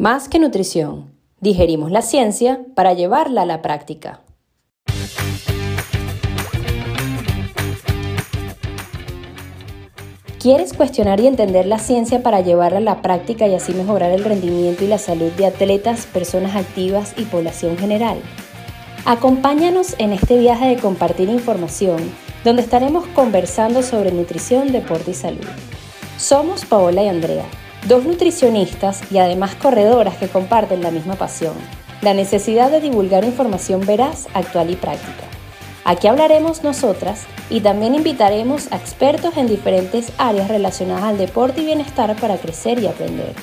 Más que nutrición, digerimos la ciencia para llevarla a la práctica. ¿Quieres cuestionar y entender la ciencia para llevarla a la práctica y así mejorar el rendimiento y la salud de atletas, personas activas y población general? Acompáñanos en este viaje de compartir información, donde estaremos conversando sobre nutrición, deporte y salud. Somos Paola y Andrea, dos nutricionistas y además corredoras que comparten la misma pasión, la necesidad de divulgar información veraz, actual y práctica. Aquí hablaremos nosotras y también invitaremos a expertos en diferentes áreas relacionadas al deporte y bienestar para crecer y aprender.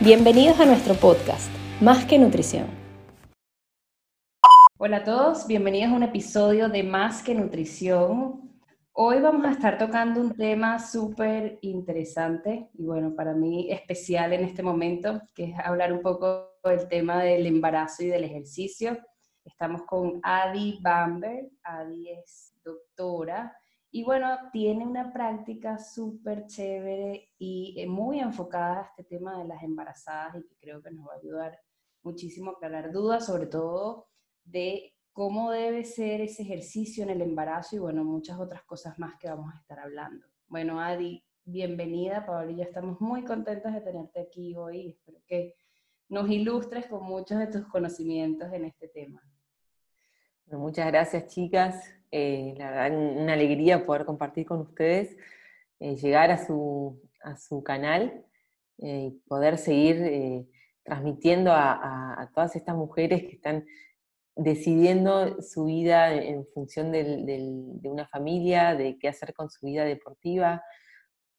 Bienvenidos a nuestro podcast, Más que Nutrición. Hola a todos, bienvenidos a un episodio de Más que Nutrición. Hoy vamos a estar tocando un tema súper interesante y bueno, para mí especial en este momento, que es hablar un poco del tema del embarazo y del ejercicio. Estamos con Adi Bamber. Adi es doctora y bueno, tiene una práctica súper chévere y eh, muy enfocada a este tema de las embarazadas y que creo que nos va a ayudar muchísimo a aclarar dudas, sobre todo de cómo debe ser ese ejercicio en el embarazo y bueno, muchas otras cosas más que vamos a estar hablando. Bueno, Adi, bienvenida, Pablo, y estamos muy contentos de tenerte aquí hoy. Espero que nos ilustres con muchos de tus conocimientos en este tema. muchas gracias, chicas. Eh, la verdad, una alegría poder compartir con ustedes, eh, llegar a su, a su canal eh, y poder seguir transmitiendo a todas estas mujeres que están decidiendo su vida en función de una familia, de qué hacer con su vida deportiva,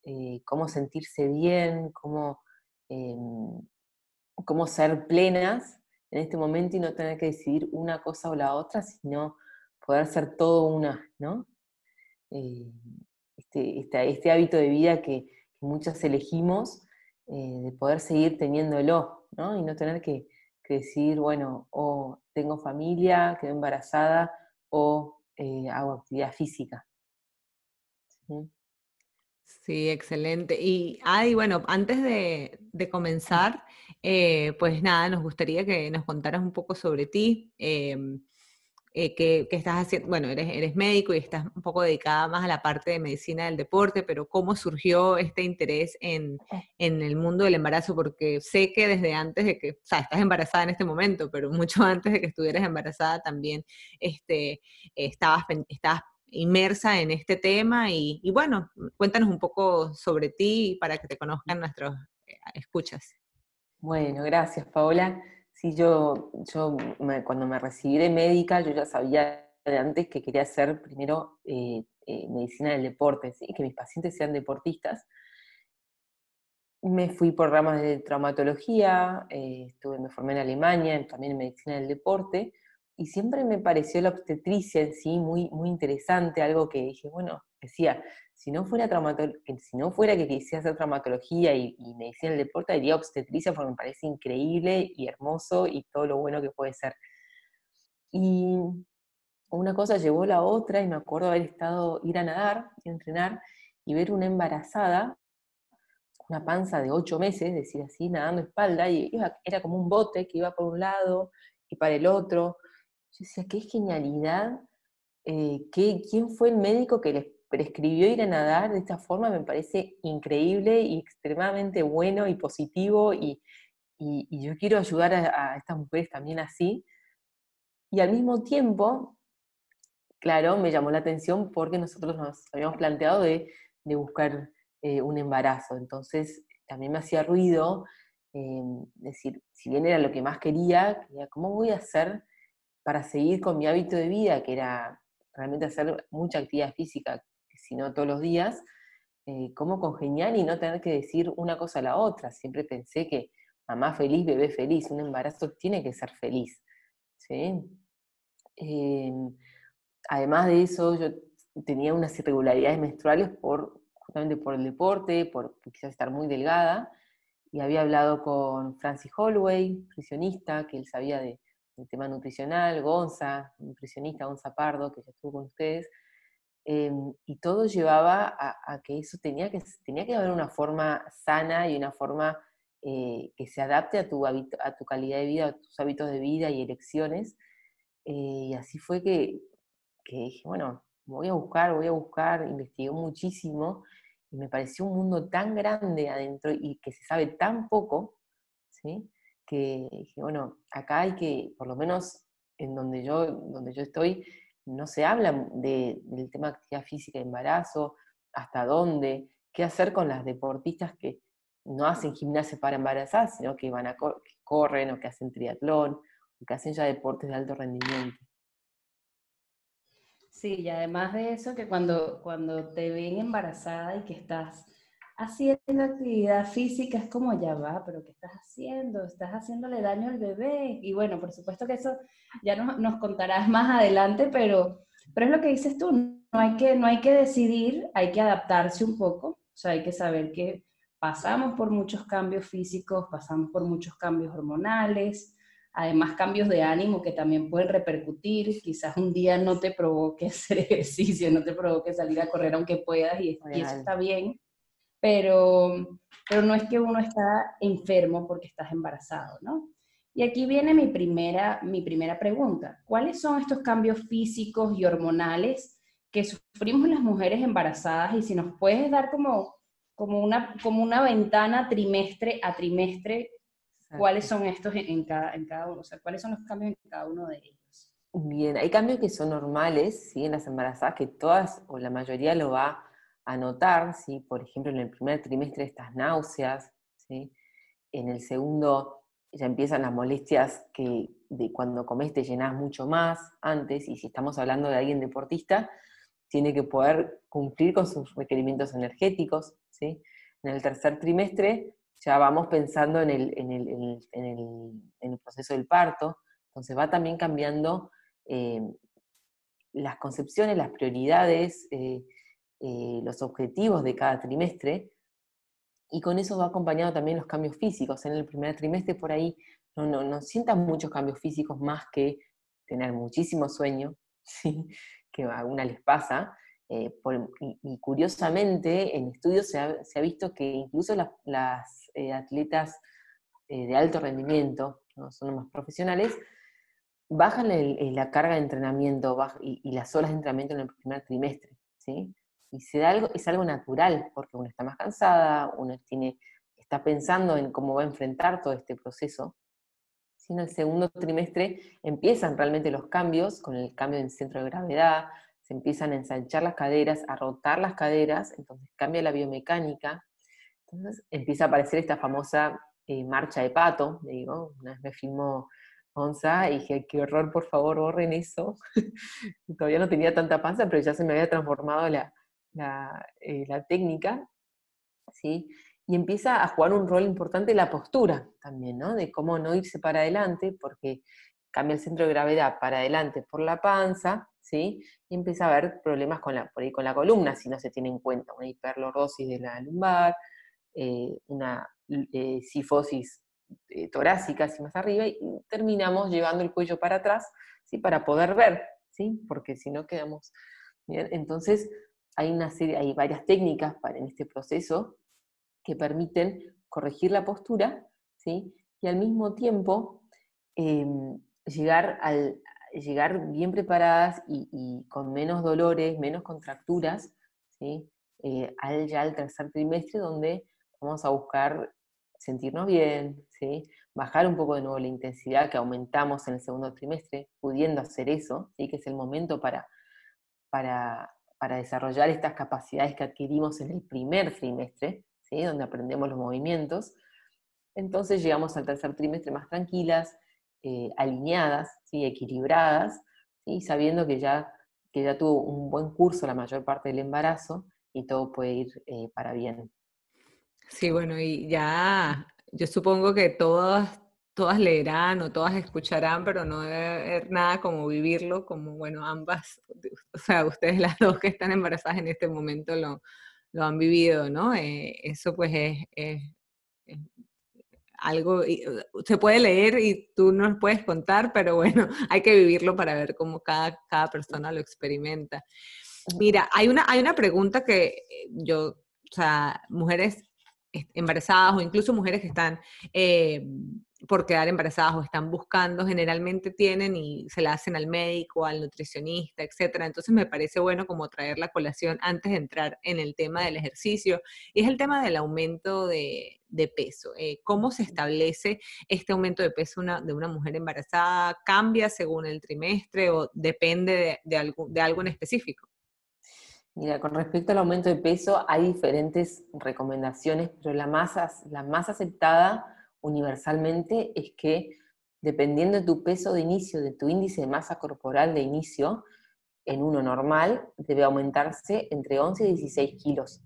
eh, cómo sentirse bien, cómo, em, cómo ser plenas en este momento y no tener que decidir una cosa o la otra, sino poder ser todo una, ¿no? Eh, este, este, hábito de vida que, muchas elegimos, eh, de poder seguir teniéndolo, ¿no? Y no tener que, que decidir, bueno, o tengo familia, quedo embarazada o eh, hago actividad física. ¿Sí? excelente. Y Adi, bueno, antes de, comenzar, eh, pues nada, nos gustaría que nos contaras un poco sobre ti. Em, eh, que, estás haciendo, bueno, eres, eres médico y estás un poco dedicada más a la parte de medicina del deporte, pero ¿cómo surgió este interés en, en el mundo del embarazo? Porque sé que desde antes de que, o sea, estás embarazada en este momento, pero mucho antes de que estuvieras embarazada también este, estabas, estabas inmersa en este tema y, y, bueno, cuéntanos un poco sobre ti para que te conozcan nuestros eh, escuchas. Bueno, gracias Paola. Sí, yo, yo cuando me recibí de médica, yo ya sabía antes que quería hacer primero eh, eh, medicina del deporte, ¿sí? que mis pacientes sean deportistas. Me fui por ramas de traumatología, eh, estuve, me formé en Alemania, también en medicina del deporte, y siempre me pareció la obstetricia en sí muy, muy interesante, algo que dije, bueno, decía, si no fuera, si no fuera que quisiera hacer traumatología y, medicina del deporte, diría obstetricia porque me parece increíble y hermoso y todo lo bueno que puede ser. Y una cosa llevó a la otra y me acuerdo haber estado, ir a nadar, ir a entrenar y ver una embarazada, una panza de ocho meses, decir así, nadando espalda, y era como un bote que iba por un lado y para el otro. Yo decía, qué genialidad, eh, ¿qué, ¿quién fue el médico que les prescribió ir a nadar de esta forma me parece increíble y extremadamente bueno y positivo y, yo quiero ayudar a, estas mujeres también así. Y al mismo tiempo, claro, me llamó la atención porque nosotros nos habíamos planteado de, buscar eh, un embarazo. Entonces también me hacía ruido eh, decir, si bien era lo que más quería, quería, ¿cómo voy a hacer para seguir con mi hábito de vida, que era realmente hacer mucha actividad física, sino todos los días, eh, cómo congeniar y no tener que decir una cosa a la otra. Siempre pensé que mamá feliz, bebé feliz, un embarazo tiene que ser feliz. Em, además de eso, yo tenía unas irregularidades menstruales por, justamente por el deporte, por quizás estar muy delgada, y había hablado con Francis Holloway, nutricionista, que él sabía de, del tema nutricional, Gonza, nutricionista, Gonza Pardo, que ya estuvo con ustedes, Em, y todo llevaba a, que eso tenía que, tenía que haber una forma sana y una forma eh, que se adapte a tu, a tu calidad de vida, a tus hábitos de vida y elecciones. Eh, y así fue que, que dije, bueno, voy a buscar, voy a buscar, investigué muchísimo y me pareció un mundo tan grande adentro y que se sabe tan poco, ¿sí? que dije, bueno, acá hay que, por lo menos en donde yo, donde yo estoy, no se habla de, del tema de actividad física, embarazo, hasta dónde, qué hacer con las deportistas que no hacen gimnasia para embarazar, sino que van a corren o que hacen triatlón, o que hacen ya deportes de alto rendimiento. Sí, y además de eso, que cuando, cuando te ven embarazada y que estás haciendo actividad física, es como ya va, pero ¿qué estás haciendo? Estás haciéndole daño al bebé. Y bueno, por supuesto que eso ya nos, nos contarás más adelante, pero, pero es lo que dices tú, no hay, que, no hay que decidir, hay que adaptarse un poco, o sea, hay que saber que pasamos por muchos cambios físicos, pasamos por muchos cambios hormonales, además cambios de ánimo que también pueden repercutir, quizás un día no te provoque hacer ejercicio, no te provoque salir a correr aunque puedas y, eso está bien, pero, pero no es que uno está enfermo porque estás embarazado, ¿no? Y aquí viene mi primera, mi primera pregunta. ¿Cuáles son estos cambios físicos y hormonales que sufrimos las mujeres embarazadas? Y si nos puedes dar como, como, una, como una ventana trimestre a trimestre ¿Cuáles son estos en, cada, en cada uno? O sea, ¿cuáles son los cambios en cada uno de ellos? Bien, hay cambios que son normales, ¿sí? En las embarazadas, que todas o la mayoría lo va a notar, ¿sí? Por ejemplo, en el primer trimestre estas náuseas, ¿sí? En el segundo ya empiezan las molestias que de cuando comes te llenas mucho más antes, y si estamos hablando de alguien deportista, tiene que poder cumplir con sus requerimientos energéticos, ¿sí? En el tercer trimestre ya vamos pensando en el, en el, en el, proceso del parto, entonces va también cambiando eh, las concepciones, las prioridades, eh, eh, los objetivos de cada trimestre, y con eso va acompañado también los cambios físicos. En el primer trimestre por ahí no, no, no sientan muchos cambios físicos más que tener muchísimo sueño, que a alguna les pasa, y, curiosamente en estudios se ha, visto que incluso las eh, atletas eh, de alto rendimiento, ¿no? son más profesionales, bajan la carga de entrenamiento y, las horas de entrenamiento en el primer trimestre, ¿sí? Y es algo natural, porque uno está más cansada, uno tiene, está pensando en cómo va a enfrentar todo este proceso. Si en el segundo trimestre empiezan realmente los cambios, con el cambio en centro de gravedad, se empiezan a ensanchar las caderas, a rotar las caderas, entonces cambia la biomecánica, entonces empieza a aparecer esta famosa eh, marcha de pato, digo, una vez me filmó Onza y dije, qué horror, por favor, borren eso. Todavía no tenía tanta panza, pero ya se me había transformado la, eh, la, técnica, ¿sí? Y empieza a jugar un rol importante la postura también, ¿no? De cómo no irse para adelante, porque cambia el centro de gravedad para adelante por la panza, ¿sí? Y empieza a haber problemas con la, por ahí con la columna, si no se tiene en cuenta una hiperlorosis de la lumbar, eh, una eh, sifosis torácica así más arriba y terminamos llevando el cuello para atrás, ¿sí? Para poder ver, ¿sí? Porque si no quedamos... Entonces hay una serie, hay varias técnicas para, en este proceso que permiten corregir la postura, ¿sí? Y al mismo tiempo em, llegar, al, llegar bien preparadas y, con menos dolores, menos contracturas, ¿sí? al, ya al tercer trimestre, donde vamos a buscar sentirnos bien, ¿sí? bajar un poco de nuevo la intensidad que aumentamos en el segundo trimestre, pudiendo hacer eso, ¿sí? que es el momento para, para, para desarrollar estas capacidades que adquirimos en el primer trimestre, ¿sí? donde aprendemos los movimientos. Entonces llegamos al tercer trimestre más tranquilas, eh, alineadas, ¿sí? equilibradas, ¿sí? sabiendo que ya, que ya tuvo un buen curso la mayor parte del embarazo y todo puede ir eh, para bien. Sí, bueno, y ya yo supongo que todas, todas leerán o todas escucharán, pero no debe haber nada como vivirlo, como, bueno, ambas, o sea, ustedes las dos que están embarazadas en este momento lo, lo han vivido, ¿no? Eh, eso pues es, es, algo, se puede leer y tú nos puedes contar, pero bueno, hay que vivirlo para ver cómo cada, cada persona lo experimenta. Mira, hay una, hay una pregunta que yo, o sea, mujeres embarazadas o incluso mujeres que están eh, por quedar embarazadas o están buscando, generalmente tienen y se la hacen al médico, al nutricionista, etcétera. Entonces me parece bueno como traer la colación antes de entrar en el tema del ejercicio. Y es el tema del aumento de, peso. Eh, ¿Cómo se establece este aumento de peso de una mujer embarazada? ¿Cambia según el trimestre o depende de, algo, de algo en específico? Mira, con respecto al aumento de peso, hay diferentes recomendaciones, pero la más, la más aceptada universalmente es que dependiendo de tu peso de inicio, de tu índice de masa corporal de inicio, en uno normal debe aumentarse entre 11 y 16 kilos.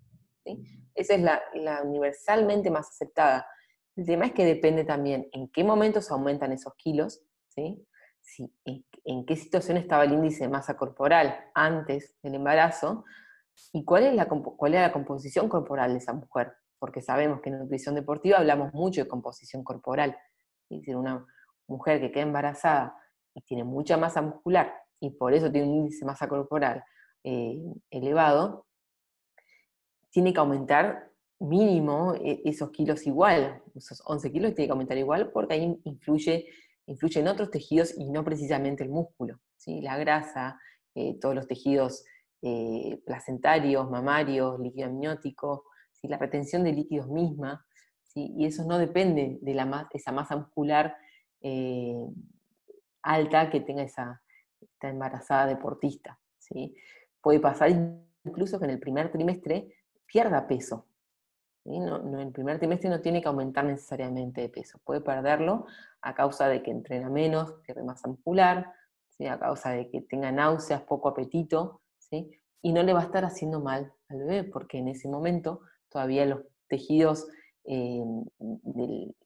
Esa es la, universalmente más aceptada. El tema es que depende también en qué momentos aumentan esos kilos, ¿sí? en, qué situación estaba el índice de masa corporal antes del embarazo y cuál es la, cuál es la composición corporal de esa mujer porque sabemos que en nutrición deportiva hablamos mucho de composición corporal. Es decir, una mujer que queda embarazada y tiene mucha masa muscular y por eso tiene un índice de masa corporal eh, elevado, tiene que aumentar mínimo eh, esos kilos igual, esos 11 kilos tiene que aumentar igual porque ahí influye, influyen otros tejidos y no precisamente el músculo. ¿sí? La grasa, eh, todos los tejidos placentarios, mamarios, líquido amniótico, la retención de líquidos misma, y eso no depende de la, esa masa muscular eh, alta que tenga esa, esta embarazada deportista. ¿sí? Puede pasar incluso que en el primer trimestre pierda peso. No, en el primer trimestre no tiene que aumentar necesariamente de peso, puede perderlo a causa de que entrena menos, pierde masa muscular, ¿sí? a causa de que tenga náuseas, poco apetito, ¿sí? y no le va a estar haciendo mal al bebé, porque en ese momento todavía los tejidos eh,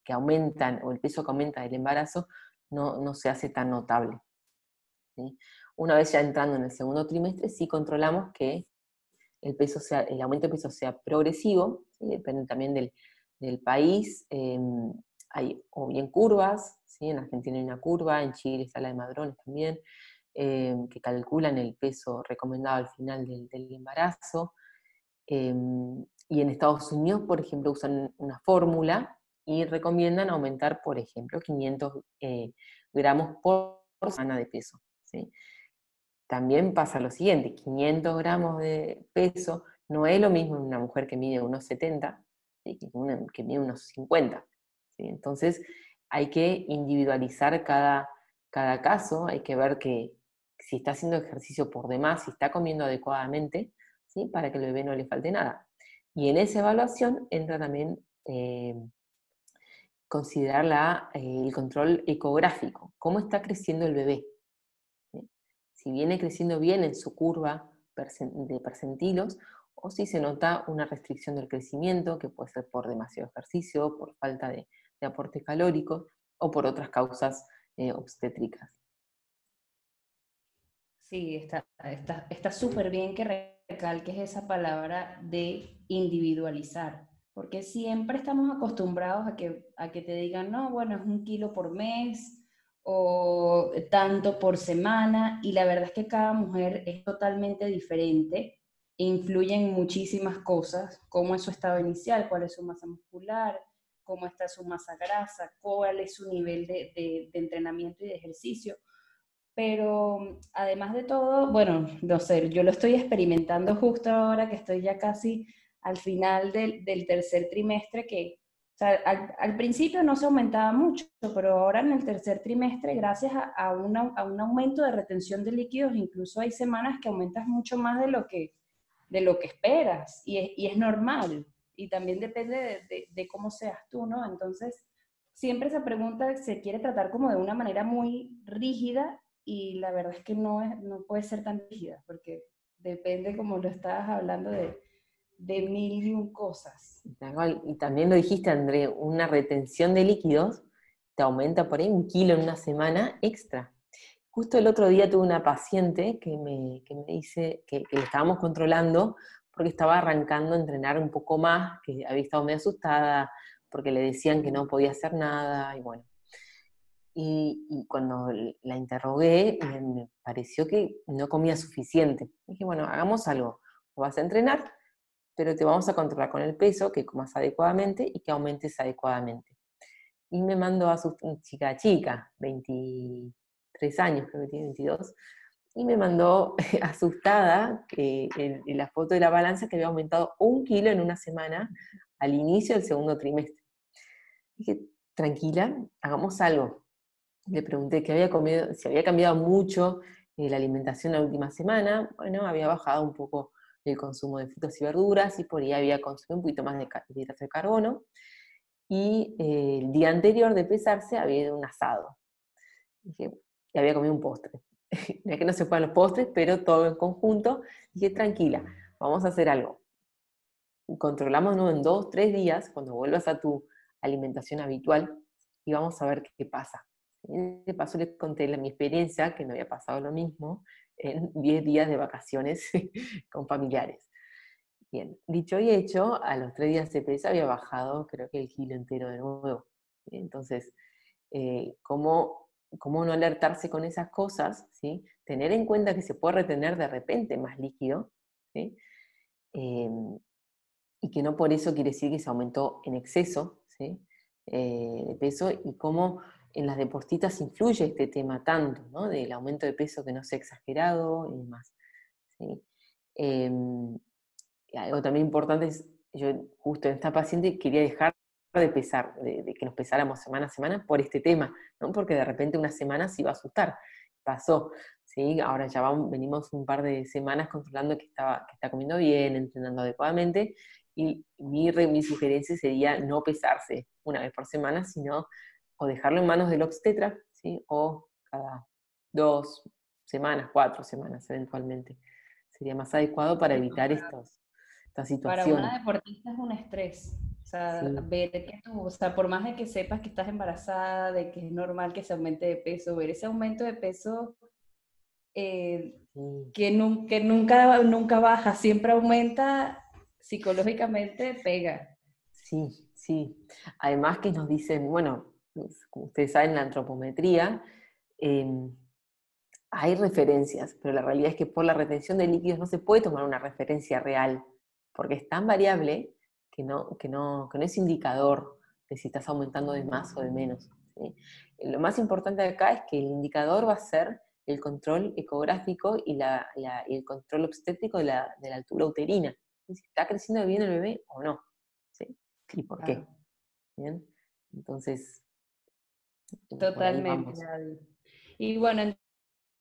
que aumentan o el peso que aumenta del embarazo no, se hace tan notable. Una vez ya entrando en el segundo trimestre, sí controlamos que el, peso sea, el aumento de peso sea progresivo, depende también del, país. Em, hay o bien curvas, ¿sí? en Argentina hay una curva, en Chile está la de Madrones también, em, que calculan el peso recomendado al final del, del embarazo. Em, y en Estados Unidos, por ejemplo, usan una fórmula y recomiendan aumentar, por ejemplo, 500 eh, gramos por semana de peso. También pasa lo siguiente, 500 gramos de peso no es lo mismo en una mujer que mide unos 70 que una que mide unos 50. Entonces hay que individualizar cada, cada caso, hay que ver que si está haciendo ejercicio por demás, si está comiendo adecuadamente, ¿sí? para que al bebé no le falte nada. Y en esa evaluación entra también eh, considerar eh, el control ecográfico, cómo está creciendo el bebé. Si viene creciendo bien en su curva de percentilos o si se nota una restricción del crecimiento, que puede ser por demasiado ejercicio, por falta de, aporte calórico o por otras causas eh, obstétricas. Sí, está súper bien que recalques esa palabra de individualizar, porque siempre estamos acostumbrados a que, a que te digan, no, bueno, es un kilo por mes o tanto por semana, y la verdad es que cada mujer es totalmente diferente, influyen muchísimas cosas, como es su estado inicial, cuál es su masa muscular, cómo está su masa grasa, cuál es su nivel de, de, de entrenamiento y de ejercicio pero además de todo, bueno, no sé, yo lo estoy experimentando justo ahora que estoy ya casi al final del, del tercer trimestre, que o sea, al, al, principio no se aumentaba mucho, pero ahora en el tercer trimestre, gracias a, a, una, a, un aumento de retención de líquidos, incluso hay semanas que aumentas mucho más de lo que, de lo que esperas, y es, y es normal, y también depende de, de, de, cómo seas tú, ¿no? Entonces, siempre esa pregunta se quiere tratar como de una manera muy rígida y la verdad es que no, es, no puede ser tan rígida, porque depende, como lo estabas hablando, de, de mil y un cosas. Y también lo dijiste, André, una retención de líquidos te aumenta por ahí un kilo en una semana extra. Justo el otro día tuve una paciente que me, que me dice que, que le estábamos controlando porque estaba arrancando a entrenar un poco más, que había estado medio asustada, porque le decían que no podía hacer nada, y bueno, y, cuando la interrogué, me, pareció que no comía suficiente. Dije, bueno, hagamos algo. Vas a entrenar pero te vamos a controlar con el peso, que comas adecuadamente y que aumentes adecuadamente. Y me mandó a su chica chica, 23 años, creo que tiene 22, y me mandó asustada en, la foto de la balanza que había aumentado un kilo en una semana al inicio del segundo trimestre. Dije, tranquila, hagamos algo. Le pregunté había comido, si había cambiado mucho eh, la alimentación la última semana. Bueno, había bajado un poco el consumo de frutas y verduras y por ahí había consumido un poquito más de hidratos de carbono. Y eh, el día anterior de pesarse había ido un asado. Dije, y había comido un postre. es que no se puedan los postres, pero todo en conjunto. Dije, tranquila, vamos a hacer algo. Controlamos en dos, tres días, cuando vuelvas a tu alimentación habitual, y vamos a ver qué pasa. De paso les conté mi experiencia, que no había pasado lo mismo, en 10 días de vacaciones con familiares. Bien, dicho y hecho, a los tres días de pesa había bajado creo que el kilo entero de nuevo. Entonces, eh, ¿cómo, ¿cómo, no alertarse con esas cosas? Tener en cuenta que se puede retener de repente más líquido. Em, y que no por eso quiere decir que se aumentó en exceso. Eh, de peso, y cómo en las deportistas influye este tema tanto, ¿no? Del aumento de peso que no sea exagerado y demás. Em, algo también importante es, yo justo en esta paciente quería dejar de pesar, de, que nos pesáramos semana a semana por este tema, ¿no? porque de repente una semana se iba a asustar. Pasó, ¿sí? ahora ya vamos, venimos un par de semanas controlando que, estaba, que está comiendo bien, entrenando adecuadamente, y mi, mi sugerencia sería no pesarse una vez por semana, sino o dejarlo en manos del obstetra, ¿sí? o cada dos semanas, cuatro semanas eventualmente. Sería más adecuado para evitar estos, estas situaciones. Para una deportista es un estrés. O sea, ver que tú, o sea, por más de que sepas que estás embarazada, de que es normal que se aumente de peso, ver ese aumento de peso eh, que, que nunca, nunca baja, siempre aumenta, psicológicamente pega. Sí, sí. Además que nos dicen, bueno, pues, como ustedes saben, la antropometría, em, hay referencias, pero la realidad es que por la retención de líquidos no se puede tomar una referencia real, porque es tan variable que no, que no, que no es indicador de si estás aumentando de más o de menos. Lo más importante acá es que el indicador va a ser el control ecográfico y, la, el control obstétrico de la, de la, altura uterina. Si está creciendo bien el bebé o no. ¿sí? ¿Y por qué? ¿Bien? Entonces, Totalmente. Y bueno,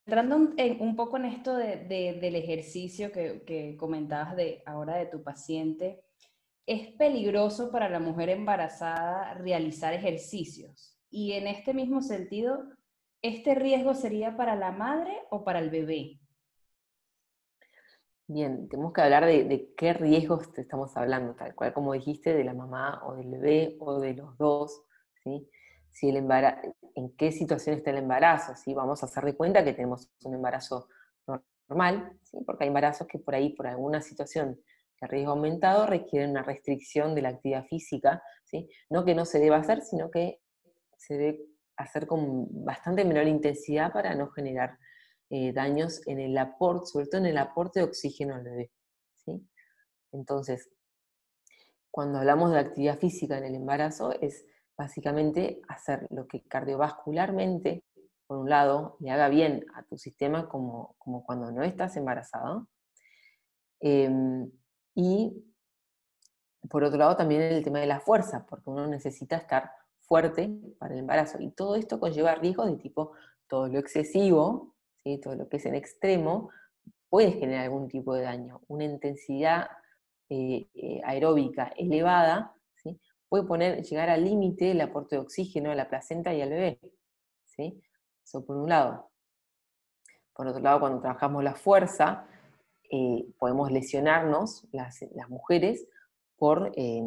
entrando un, poco en esto del ejercicio que, comentabas de ahora de tu paciente, ¿es peligroso para la mujer embarazada realizar ejercicios? Y en este mismo sentido, ¿este riesgo sería para la madre o para el bebé? Bien, tenemos que hablar de, de, qué riesgos te estamos hablando, tal cual como dijiste, de la mamá o del bebé o de los dos, ¿sí? Si el en qué situación está el embarazo, ¿sí? vamos a hacer de cuenta que tenemos un embarazo normal, ¿sí? porque hay embarazos que por ahí, por alguna situación de riesgo aumentado, requieren una restricción de la actividad física, ¿sí? no que no se deba hacer, sino que se debe hacer con bastante menor intensidad para no generar eh, daños en el aporte, sobre todo en el aporte de oxígeno al bebé. ¿sí? Entonces, cuando hablamos de actividad física en el embarazo, es básicamente hacer lo que cardiovascularmente, por un lado, le haga bien a tu sistema como, como cuando no estás embarazado. Em, y por otro lado también el tema de la fuerza, porque uno necesita estar fuerte para el embarazo. Y todo esto conlleva riesgos de tipo, todo lo excesivo, todo lo que es en extremo, puede generar algún tipo de daño. Una intensidad eh, eh, aeróbica elevada puede poner, llegar al límite el aporte de oxígeno a la placenta y al bebé. ¿sí? Eso por un lado. Por otro lado, cuando trabajamos la fuerza, eh, podemos lesionarnos, las, mujeres, eh,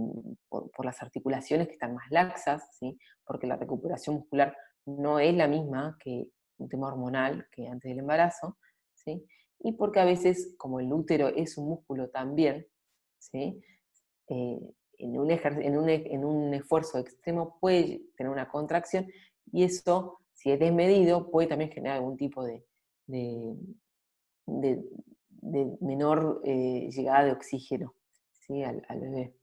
por, por, las articulaciones que están más laxas, ¿sí? porque la recuperación muscular no es la misma que un tema hormonal que antes del embarazo, ¿sí? y porque a veces, como el útero es un músculo también, ¿sí? Eh, en un, en, un, esfuerzo extremo puede tener una contracción y eso, si es desmedido, puede también generar algún tipo de, de, menor eh, llegada de oxígeno. ¿sí? al, bebé.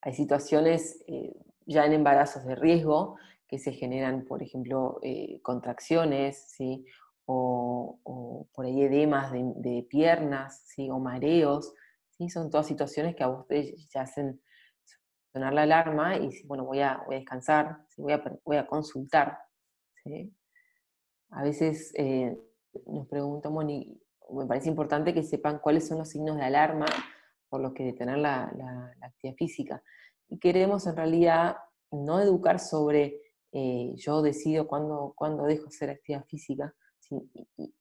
Hay situaciones eh, ya en embarazos de riesgo que se generan, por ejemplo, eh, contracciones, ¿sí? o, por ahí edemas de, piernas, ¿sí? o mareos, ¿sí? son todas situaciones que a ustedes ya hacen sonar la alarma y bueno, voy a, voy a descansar, voy, a, voy a consultar. A veces eh, nos preguntamos, y me parece importante que sepan cuáles son los signos de alarma por los que detener la, la, actividad física. Y queremos en realidad no educar sobre eh, yo decido cuándo, cuándo dejo hacer actividad física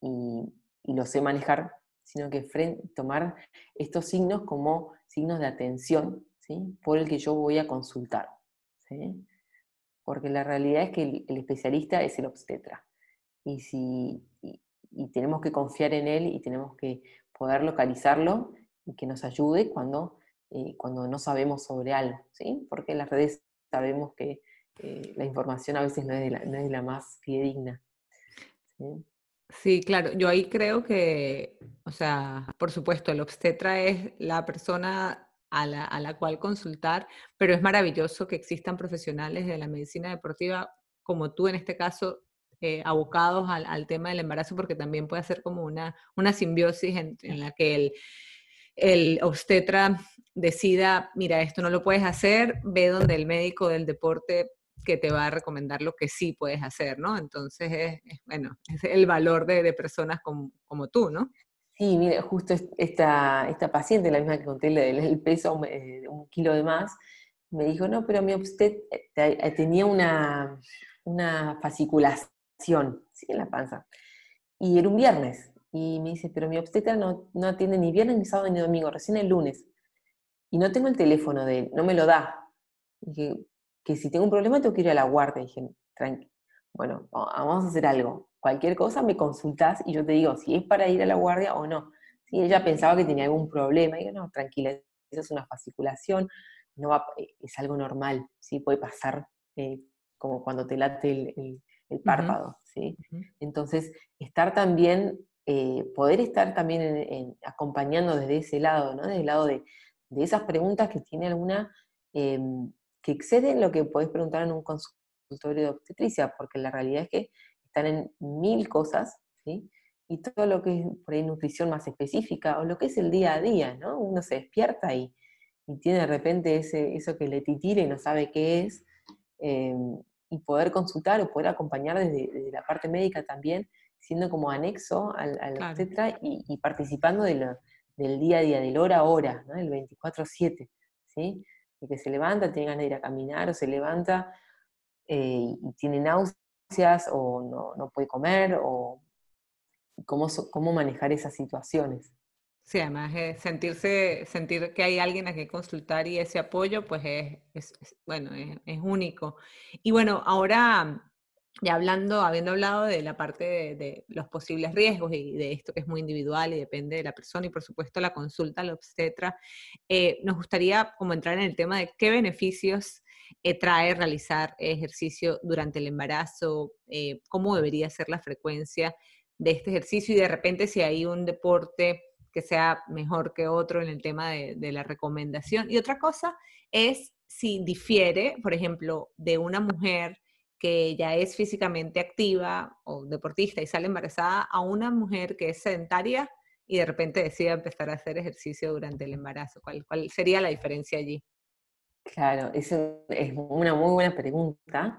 y, lo sé manejar, sino que tomar estos signos como signos de atención por el que yo voy a consultar. Porque la realidad es que el, especialista es el obstetra. Y, si, y, tenemos que confiar en él y tenemos que poder localizarlo y que nos ayude cuando, eh, cuando no sabemos sobre algo. ¿sí? Porque en las redes sabemos que eh, la información a veces no es, la, no es la más fidedigna. ¿sí? Claro, yo ahí creo que, o sea, por supuesto, el obstetra es la persona a la, cual consultar, pero es maravilloso que existan profesionales de la medicina deportiva como tú en este caso, eh, abocados al, tema del embarazo, porque también puede ser como una, una simbiosis en, la que el, el obstetra decida, mira, esto no lo puedes hacer, ve donde el médico del deporte que te va a recomendar lo que sí puedes hacer, ¿no? Entonces, es, bueno, es el valor de, de personas como, tú, ¿no? Sí, mire, justo esta, esta paciente, la misma que conté, el peso, eh, un kilo de más, me dijo, no, pero mi eh, eh, tenía una, una fasciculación ¿sí? en la panza. Y era un viernes. Y me dice, pero mi obstetra no, no atiende ni viernes, ni sábado, ni domingo, recién el lunes. Y no tengo el teléfono de él, no me lo da. Dije, que si tengo un problema tengo que ir a la guardia. Dije, tranqui. Bueno, vamos a hacer algo cualquier cosa me consultas y yo te digo si es para ir a la guardia o no. Si ella pensaba que tenía algún problema, y yo, no, tranquila, eso es una fasciculación, no va, eh, es algo normal, ¿sí? puede pasar eh, como cuando te late el, párpado. ¿sí? Entonces, estar también, eh, poder estar también acompañando desde ese lado, ¿no? desde el lado de, de esas preguntas que tiene alguna, em, que exceden lo que podés preguntar en un consultorio de obstetricia, porque la realidad es que están en mil cosas, ¿sí? Y todo lo que es por ahí nutrición más específica o lo que es el día a día, ¿no? Uno se despierta y, y tiene de repente ese, eso que le titira y no sabe qué es, em, y poder consultar o poder acompañar desde, la parte médica también, siendo como anexo al, al y, participando de del día a día, del hora a hora, ¿no? el 24-7, ¿sí? Que se levanta, tiene ganas de ir a caminar o se levanta eh, y tiene náuseas o no, puede comer o cómo, cómo manejar esas situaciones. Sí, además sentirse, sentir que hay alguien a quien consultar y ese apoyo, pues es, bueno, es, único. Y bueno, ahora ya hablando, habiendo hablado de la parte de, los posibles riesgos y de esto que es muy individual y depende de la persona y por supuesto la consulta al obstetra, eh, nos gustaría como entrar en el tema de qué beneficios eh, trae realizar ejercicio durante el embarazo, eh, cómo debería ser la frecuencia de este ejercicio y de repente si hay un deporte que sea mejor que otro en el tema de, la recomendación. Y otra cosa es si difiere, por ejemplo, de una mujer que ya es físicamente activa o deportista y sale embarazada a una mujer que es sedentaria y de repente decide empezar a hacer ejercicio durante el embarazo. ¿Cuál, sería la diferencia allí? Claro, es una muy buena pregunta,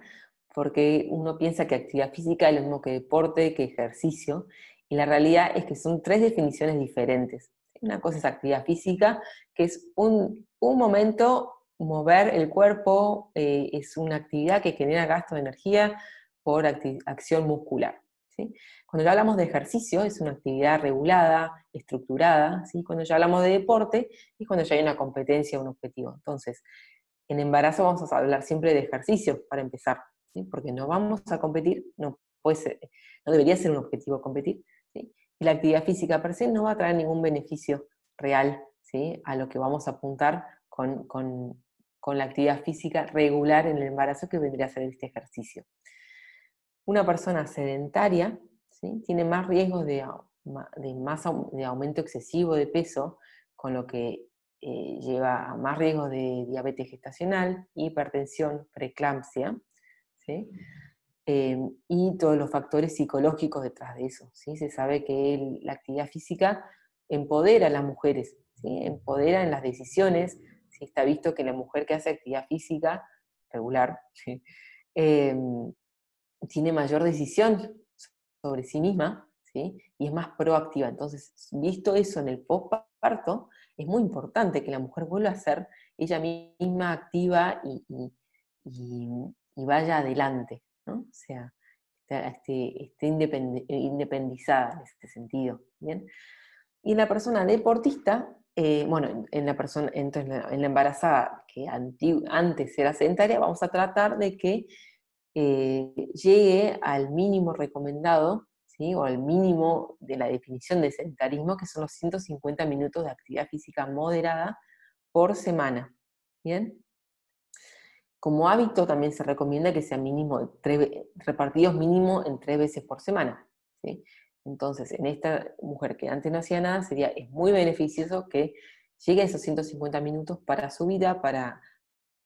porque uno piensa que actividad física es lo mismo que deporte, que ejercicio, y la realidad es que son tres definiciones diferentes. Una cosa es actividad física, que es un, momento mover el cuerpo, eh, es una actividad que genera gasto de energía por acción muscular. Cuando ya hablamos de ejercicio, es una actividad regulada, estructurada. ¿sí? Cuando ya hablamos de deporte, es cuando ya hay una competencia, un objetivo. Entonces, en embarazo vamos a hablar siempre de ejercicio para empezar, porque no vamos a competir, no, puede no debería ser un objetivo competir, y la actividad física per se no va a traer ningún beneficio real a lo que vamos a apuntar con, la actividad física regular en el embarazo que vendría a ser este ejercicio. Una persona sedentaria tiene más riesgos de, de, más, de aumento excesivo de peso, con lo que eh, lleva a más riesgos de diabetes gestacional, hipertensión, preeclampsia, ¿sí? Em, y todos los factores psicológicos detrás de eso. ¿sí? Se sabe que la actividad física empodera a las mujeres, empodera en las decisiones. Está visto que la mujer que hace actividad física regular em, tiene mayor decisión sobre sí misma y es más proactiva. Entonces, visto eso en el postparto, es muy importante que la mujer vuelva a ser ella misma activa y, vaya adelante, ¿no? O sea, esté, independizada en ese sentido. ¿bien? Y la persona deportista, eh, bueno, en la persona, entonces en la embarazada que antes era sedentaria, vamos a tratar de que eh, llegue al mínimo recomendado o al mínimo de la definición de sedentarismo, que son los 150 minutos de actividad física moderada por semana. ¿Bien? Como hábito también se recomienda que sean mínimo repartidos mínimo en tres veces por semana. Entonces, en esta mujer que antes no hacía nada, sería, es muy beneficioso que llegue a esos 150 minutos para su vida, para,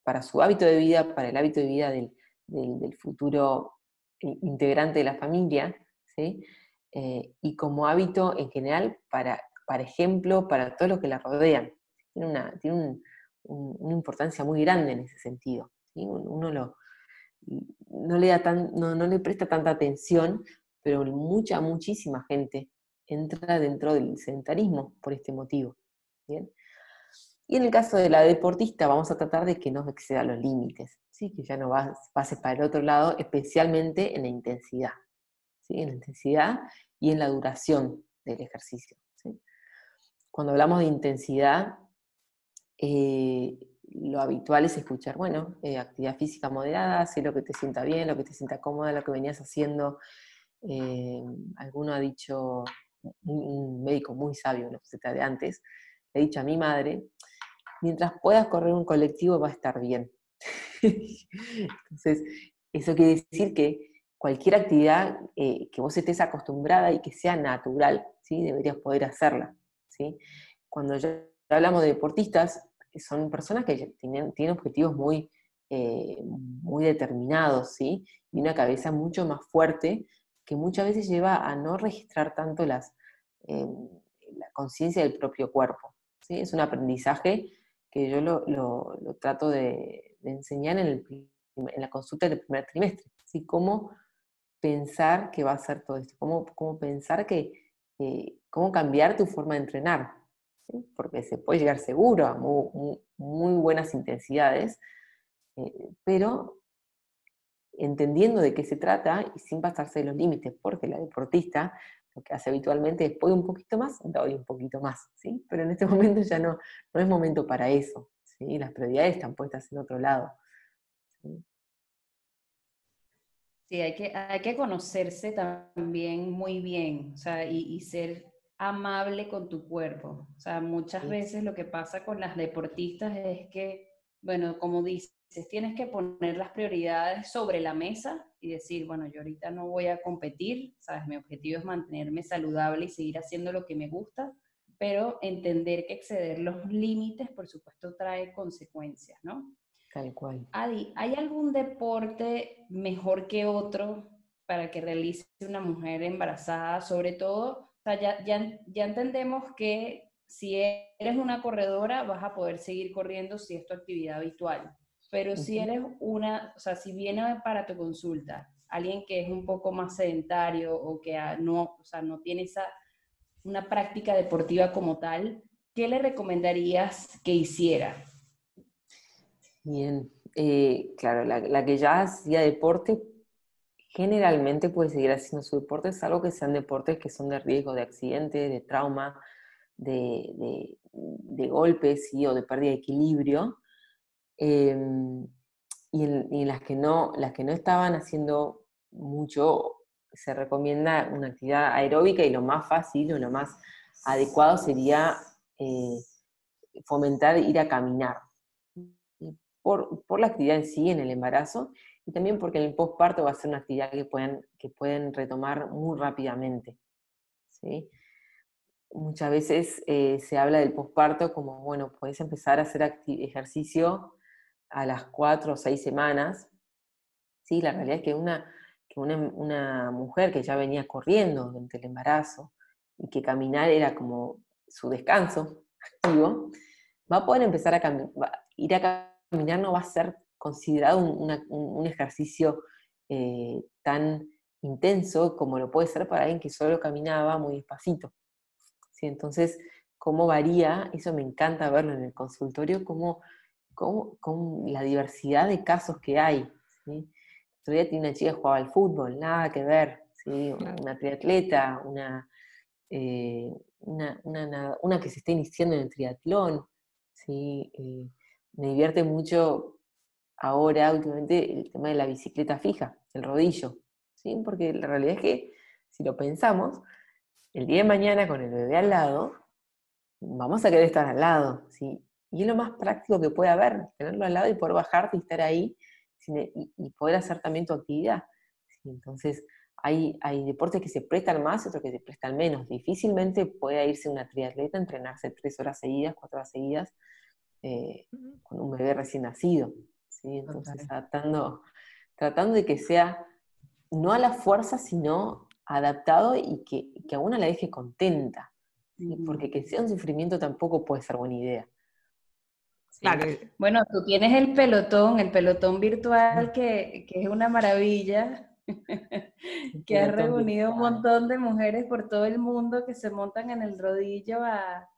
para su hábito de vida, para el hábito de vida del, del futuro integrante de la familia, eh, y como hábito en general, para, para ejemplo, para todo lo que la rodean. Tiene una, tiene una importancia muy grande en ese sentido. Uno lo, no, le da tan, no, no le presta tanta atención, pero mucha, muchísima gente entra dentro del sedentarismo por este motivo. Y en el caso de la deportista, vamos a tratar de que no exceda los límites, ¿sí? que ya no pase para el otro lado, especialmente en la intensidad en la intensidad y en la duración del ejercicio. Cuando hablamos de intensidad, eh, lo habitual es escuchar, bueno, eh, actividad física moderada, haz lo que te sienta bien, lo que te sienta cómoda, lo que venías haciendo. Eh, alguno ha dicho, un médico muy sabio, una receta de antes, le ha dicho a mi madre, mientras puedas correr un colectivo va a estar bien. Entonces, eso quiere decir que cualquier actividad eh, que vos estés acostumbrada y que sea natural, ¿sí? deberías poder hacerla. ¿sí? Cuando ya hablamos de deportistas, son personas que tienen, tienen objetivos muy, eh, muy determinados, ¿sí? y una cabeza mucho más fuerte que muchas veces lleva a no registrar tanto las, eh, la conciencia del propio cuerpo. ¿sí? Es un aprendizaje que yo lo, trato de, enseñar en, en, la consulta del primer trimestre. ¿sí? Cómo pensar que va a ser todo esto, cómo, cómo pensar que, cómo cambiar tu forma de entrenar, porque se puede llegar seguro a muy, buenas intensidades, eh, pero entendiendo de qué se trata y sin pasarse de los límites, porque la deportista lo que hace habitualmente es un poquito más, doy un poquito más, ¿sí? pero en este momento ya no, no es momento para eso, ¿sí? las prioridades están puestas en otro lado. Sí, hay que, hay que conocerse también muy bien, o sea, y, ser amable con tu cuerpo. O sea, muchas veces lo que pasa con las deportistas es que, bueno, como dices, tienes que poner las prioridades sobre la mesa y decir, bueno, yo ahorita no voy a competir, ¿sabes? Mi objetivo es mantenerme saludable y seguir haciendo lo que me gusta, pero entender que exceder los límites, por supuesto, trae consecuencias, ¿no? Tal cual. Adi, ¿hay algún deporte mejor que otro para que realice una mujer embarazada? Sobre todo, ya, ya, entendemos que si eres una corredora vas a poder seguir corriendo si es tu actividad habitual. Pero si eres una, o sea, si viene para tu consulta alguien que es un poco más sedentario o que no, o sea, no tiene esa, una práctica deportiva como tal, ¿qué le recomendarías que hiciera? Bien, eh, claro, la, que ya hacía deporte generalmente puede seguir haciendo su deporte, salvo que sean deportes que son de riesgo de accidente, de trauma, de, golpes o de pérdida de equilibrio. Em, y, en, las, que no, las que no estaban haciendo mucho, se recomienda una actividad aeróbica y lo más fácil o lo más adecuado sería eh, fomentar ir a caminar por, la actividad en sí, en el embarazo, y también porque en el postparto va a ser una actividad que pueden, que pueden retomar muy rápidamente. ¿sí? muchas veces eh, se habla del posparto como, bueno, puedes empezar a hacer ejercicio a las cuatro o seis semanas. Sí, la realidad es que una, que una, mujer que ya venía corriendo durante el embarazo y que caminar era como su descanso activo, va a poder empezar a caminar, ir a caminar no va a ser considerado un, ejercicio eh, tan intenso como lo puede ser para alguien que solo caminaba muy despacito. ¿Sí? Entonces, cómo varía, eso me encanta verlo en el consultorio, cómo, cómo, la diversidad de casos que hay. ¿sí? Todavía tiene una chica que jugaba al fútbol, nada que ver, ¿sí? una triatleta, eh, una, una, una, que se está iniciando en el triatlón. ¿sí? Eh, me divierte mucho ahora, últimamente, el tema de la bicicleta fija, el rodillo. ¿sí? Porque la realidad es que, si lo pensamos, el día de mañana con el bebé al lado, vamos a querer estar al lado. ¿sí? Y es lo más práctico que puede haber, tenerlo al lado y poder bajarte y estar ahí y, poder hacer también tu actividad. Entonces, hay, hay, deportes que se prestan más y otros que se prestan menos. Difícilmente puede irse una triatleta a entrenarse tres horas seguidas, cuatro horas seguidas, eh, con un bebé recién nacido. ¿sí? Entonces, tratando, tratando de que sea no a la fuerza, sino adaptado y que, que a una la deje contenta. Porque que sea un sufrimiento tampoco puede ser buena idea. Claro. Bueno, tú tienes el pelotón, el pelotón virtual, que, es una maravilla, que ha reunido un montón de mujeres por todo el mundo que se montan en el rodillo a,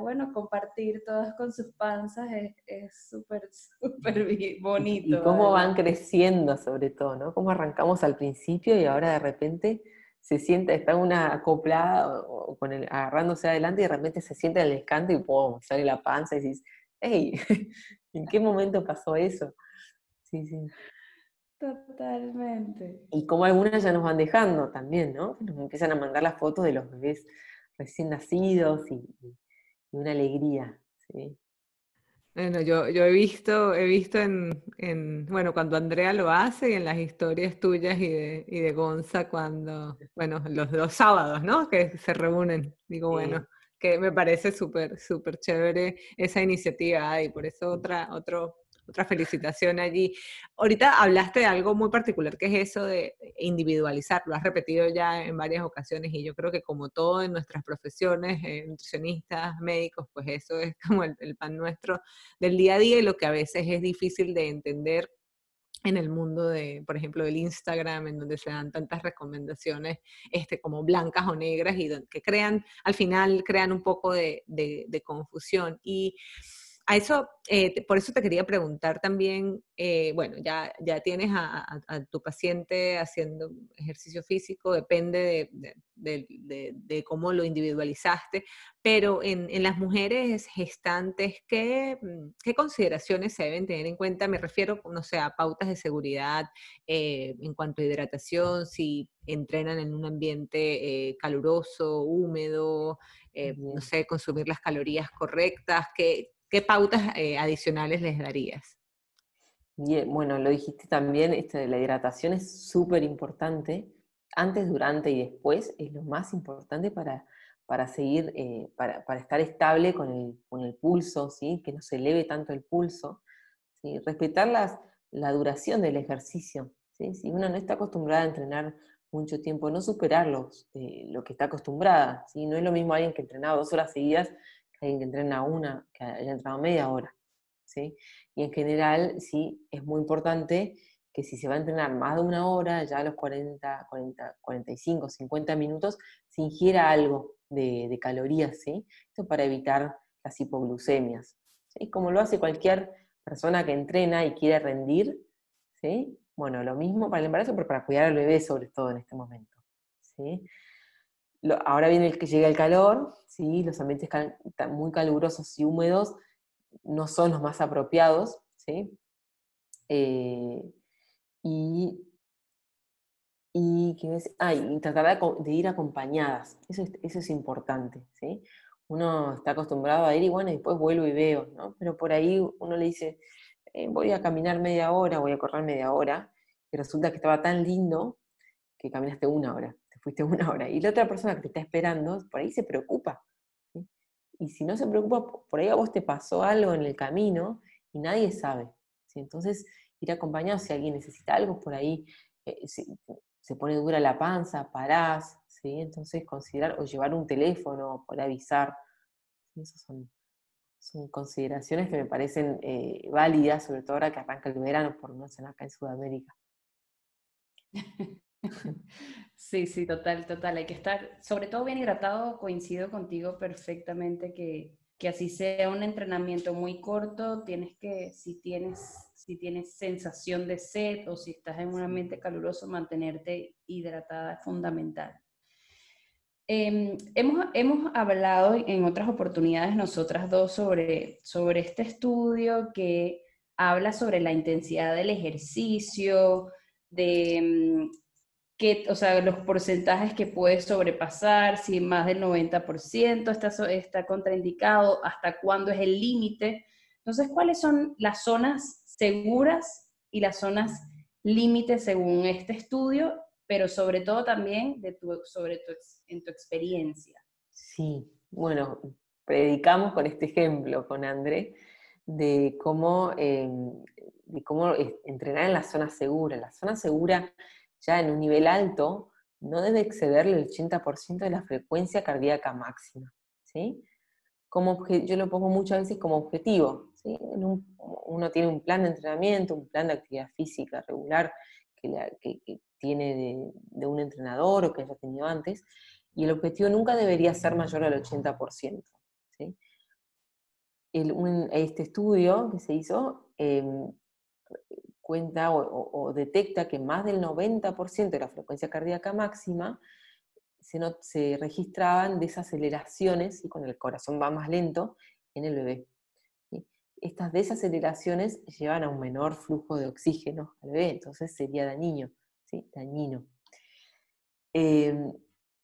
bueno, compartir todas con sus panzas, es súper, súper bonito. Y, cómo van creciendo sobre todo, ¿no? Cómo arrancamos al principio y ahora de repente se siente, está una acoplada o, con el, agarrándose adelante y de repente se siente el descanso y ¡pum! sale la panza y dices, hey, ¿en qué momento pasó eso? Sí, sí. Totalmente. Y como algunas ya nos van dejando también, ¿no? Nos empiezan a mandar las fotos de los bebés recién nacidos y, una alegría, ¿sí? Bueno, yo, yo he visto, he visto en, bueno, cuando Andrea lo hace y en las historias tuyas y de, y de Gonza cuando, bueno, los dos sábados, ¿no? Que se reúnen. Digo, bueno, que me parece súper, súper chévere esa iniciativa y por eso otra, otro, otra felicitación allí. Ahorita hablaste de algo muy particular que es eso de individualizar, lo has repetido ya en varias ocasiones y yo creo que como todo en nuestras profesiones, eh, nutricionistas, médicos, pues eso es como el, el pan nuestro del día a día y lo que a veces es difícil de entender en el mundo de, por ejemplo, del Instagram, en donde se dan tantas recomendaciones este, como blancas o negras y que crean, al final crean un poco de, de confusión. Y a eso, eh, por eso te quería preguntar también, eh, bueno, ya, ya tienes a, tu paciente haciendo ejercicio físico, depende de, cómo lo individualizaste, pero en, las mujeres gestantes, ¿qué, mm, ¿qué, consideraciones se deben tener en cuenta? Me refiero, no sé, a pautas de seguridad eh, en cuanto a hidratación, si entrenan en un ambiente caluroso, húmedo, no sé, consumir las calorías correctas, ¿qué, ¿Qué pautas eh, adicionales les darías? Bien, bueno, lo dijiste también, esto de la hidratación es súper importante. Antes, durante y después es lo más importante para, para seguir, eh, para, estar estable con el, pulso, ¿sí? que no se eleve tanto el pulso. ¿sí? Respetar las, la duración del ejercicio. ¿sí? Si uno no está acostumbrada a entrenar mucho tiempo, no superarlos, eh, lo que está acostumbrada. ¿sí? No es lo mismo alguien que entrenaba dos horas seguidas alguien que entrena una, que haya entrenado media hora. ¿sí? Y en general, sí, es muy importante que si se va a entrenar más de una hora, ya a los 40, 40 45, 50 minutos, se ingiera algo de, calorías, ¿sí? Esto para evitar las hipoglucemias. ¿sí? Como lo hace cualquier persona que entrena y quiere rendir, ¿sí? Bueno, lo mismo para el embarazo, pero para cuidar al bebé sobre todo en este momento. ¿sí? Ahora viene el que llega el calor, ¿sí? los ambientes muy calurosos y húmedos no son los más apropiados, ¿sí? Eh, y, y, tratar de, ir acompañadas, eso es, eso es importante, ¿sí? Uno está acostumbrado a ir y bueno, después vuelvo y veo, ¿no? Pero por ahí uno le dice, eh, voy a caminar media hora, voy a correr media hora, y resulta que estaba tan lindo que caminaste una hora fuiste una hora. Y la otra persona que te está esperando, por ahí se preocupa. Y si no se preocupa, por ahí a vos te pasó algo en el camino y nadie sabe. ¿sí? Entonces, ir acompañado si alguien necesita algo por ahí, eh, se, pone dura la panza, parás, entonces considerar o llevar un teléfono para avisar. Esas son, consideraciones que me parecen eh, válidas, sobre todo ahora que arranca el verano, por no ser acá en Sudamérica. Sí, sí, total, total. Hay que estar, sobre todo bien hidratado, coincido contigo perfectamente que, que así sea un entrenamiento muy corto, tienes que, si tienes, si tienes sensación de sed o si estás en un ambiente caluroso, mantenerte hidratada es fundamental. Em, hemos, hemos, hablado en otras oportunidades nosotras dos sobre, sobre este estudio que habla sobre la intensidad del ejercicio, de mm, que, o sea, los porcentajes que puede sobrepasar, si más del 90% está, está contraindicado, hasta cuándo es el límite. Entonces, ¿cuáles son las zonas seguras y las zonas límites según este estudio pero sobre todo también de tu, sobre tu, en tu experiencia. Sí, bueno, predicamos con este ejemplo, con André, de cómo, em, de cómo entrenar en la zona segura. La zona segura, ya en un nivel alto, no debe excederle el 80% de la frecuencia cardíaca máxima. ¿sí? Como yo lo pongo muchas veces como objetivo. ¿sí? uno tiene un plan de entrenamiento, un plan de actividad física regular que, que, tiene de, un entrenador o que haya tenido antes, y el objetivo nunca debería ser mayor al 80%. ¿sí? este estudio que se hizo em, cuenta o, detecta que más del 90% de la frecuencia cardíaca máxima se, no, se registraban desaceleraciones, y con el corazón va más lento, en el bebé. Estas desaceleraciones llevan a un menor flujo de oxígeno al bebé, entonces sería dañino. Dañino. Em,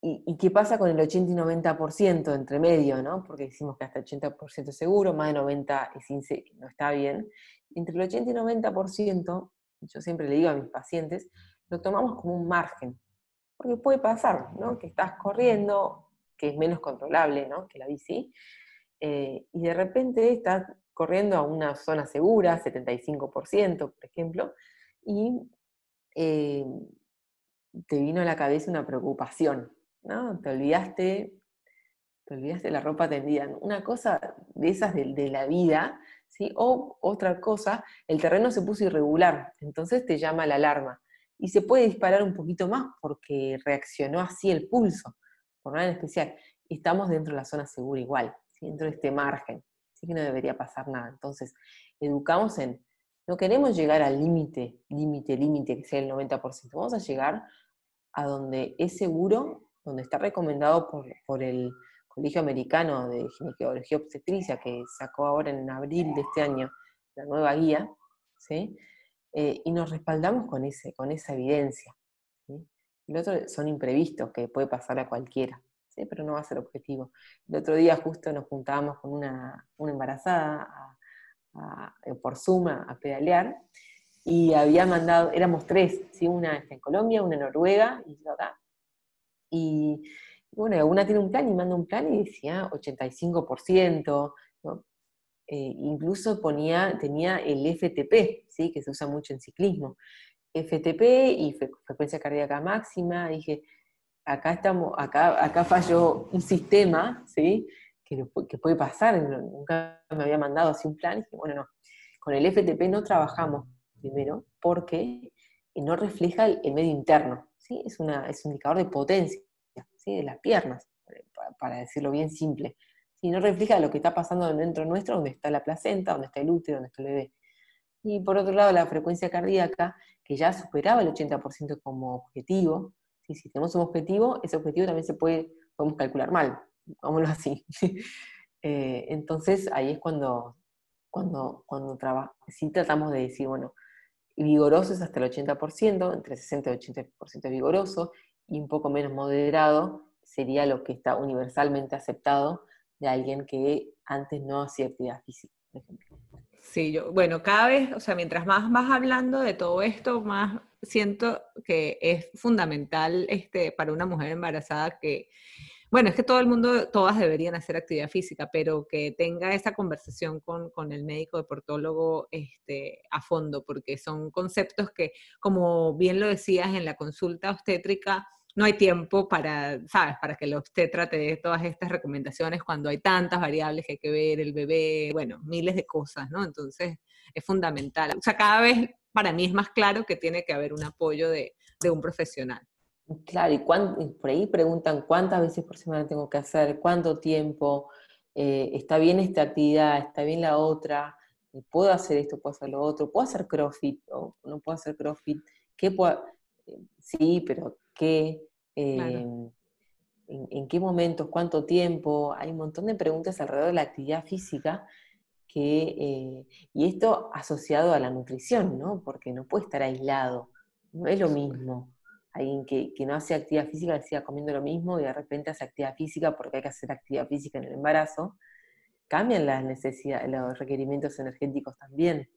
y, qué pasa con el 80 y 90% entre medio, ¿no? Porque decimos que hasta el 80% seguro, más de 90% es no está bien. Entre el 80 y 90%, yo siempre le digo a mis pacientes, lo tomamos como un margen. Porque puede pasar, ¿no? Que estás corriendo, que es menos controlable, ¿no? Que la bici, eh, y de repente estás corriendo a una zona segura, 75%, por ejemplo, y eh, te vino a la cabeza una preocupación, ¿no? Te olvidaste, te olvidaste la ropa tendida. Una cosa de esas de, la vida, ¿sí? O otra cosa, el terreno se puso irregular, entonces te llama la alarma. Y se puede disparar un poquito más porque reaccionó así el pulso, por nada en especial. Estamos dentro de la zona segura igual, dentro de este margen, así que no debería pasar nada. Entonces, educamos en no queremos llegar al límite, límite, límite, que sea el 90%. Vamos a llegar a donde es seguro, donde está recomendado por, el Colegio Americano de Ginecología Obstetricia, que sacó ahora en abril de este año la nueva guía, ¿sí? Eh, y nos respaldamos con, ese, con esa evidencia. El otro son imprevistos, que puede pasar a cualquiera, ¿sí? pero no va a ser objetivo. El otro día justo nos juntábamos con una, una embarazada eh, por Zoom a, pedalear, y había mandado, éramos tres, ¿sí? una en Colombia, una en Noruega y yo acá. Y bueno, una tiene un plan y manda un plan y decía 85%, eh, incluso ponía, tenía el FTP, ¿sí? que se usa mucho en ciclismo. FTP y frecuencia cardíaca máxima, dije, acá estamos, acá, acá falló un sistema, ¿sí? que, puede pasar, nunca me había mandado así un plan, dije, bueno, no, con el FTP no trabajamos primero porque no refleja el, medio interno, ¿sí? es, una, es un indicador de potencia de las piernas, para, decirlo bien simple. ¿sí? No refleja lo que está pasando dentro nuestro, donde está la placenta, donde está el útero, donde está el bebé. Y por otro lado, la frecuencia cardíaca, que ya superaba el 80% como objetivo, si tenemos un objetivo, ese objetivo también se puede, podemos calcular mal, digámoslo así. Eh, entonces ahí es cuando, cuando, cuando sí tratamos de decir, bueno, vigoroso es hasta el 80%, entre 60 y 80% vigoroso, y un poco menos moderado sería lo que está universalmente aceptado de alguien que antes no hacía actividad física, por ejemplo. Sí, yo, bueno, cada vez, o sea, mientras más vas hablando de todo esto, más siento que es fundamental este, para una mujer embarazada que, bueno, es que todo el mundo, todas deberían hacer actividad física, pero que tenga esa conversación con, con el médico deportólogo este, a fondo, porque son conceptos que, como bien lo decías en la consulta obstétrica, no hay tiempo para, ¿sabes? Para que el obstetra te dé todas estas recomendaciones cuando hay tantas variables que hay que ver, el bebé, bueno, miles de cosas, ¿no? Entonces, es fundamental. O sea, cada vez para mí es más claro que tiene que haber un apoyo de, de un profesional. Claro, y, por ahí preguntan cuántas veces por semana tengo que hacer, cuánto tiempo, eh, está bien esta actividad, está bien la otra, puedo hacer esto, puedo hacer lo otro, puedo hacer CrossFit o no puedo hacer CrossFit, ¿qué puedo? Eh, sí, pero ¿qué? Em, en, qué momentos? ¿Cuánto tiempo? Hay un montón de preguntas alrededor de la actividad física que, eh, y esto asociado a la nutrición, ¿no? Porque no puede estar aislado, no es lo mismo. Alguien que, que no hace actividad física, que siga comiendo lo mismo y de repente hace actividad física porque hay que hacer actividad física en el embarazo, cambian las necesidades, los requerimientos energéticos también.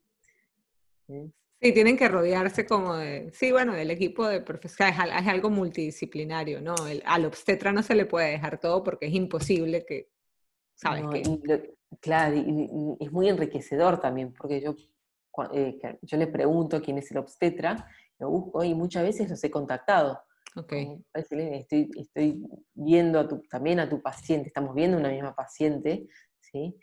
Sí, tienen que rodearse como de, sí, bueno, del equipo de profesores, es, algo multidisciplinario, ¿no? al obstetra no se le puede dejar todo porque es imposible que, ¿sabes? claro, y, es muy enriquecedor también, porque yo, eh, yo le pregunto quién es el obstetra, lo busco y muchas veces los he contactado. Ok. Estoy, estoy viendo a tu, también a tu paciente, estamos viendo una misma paciente, ¿sí?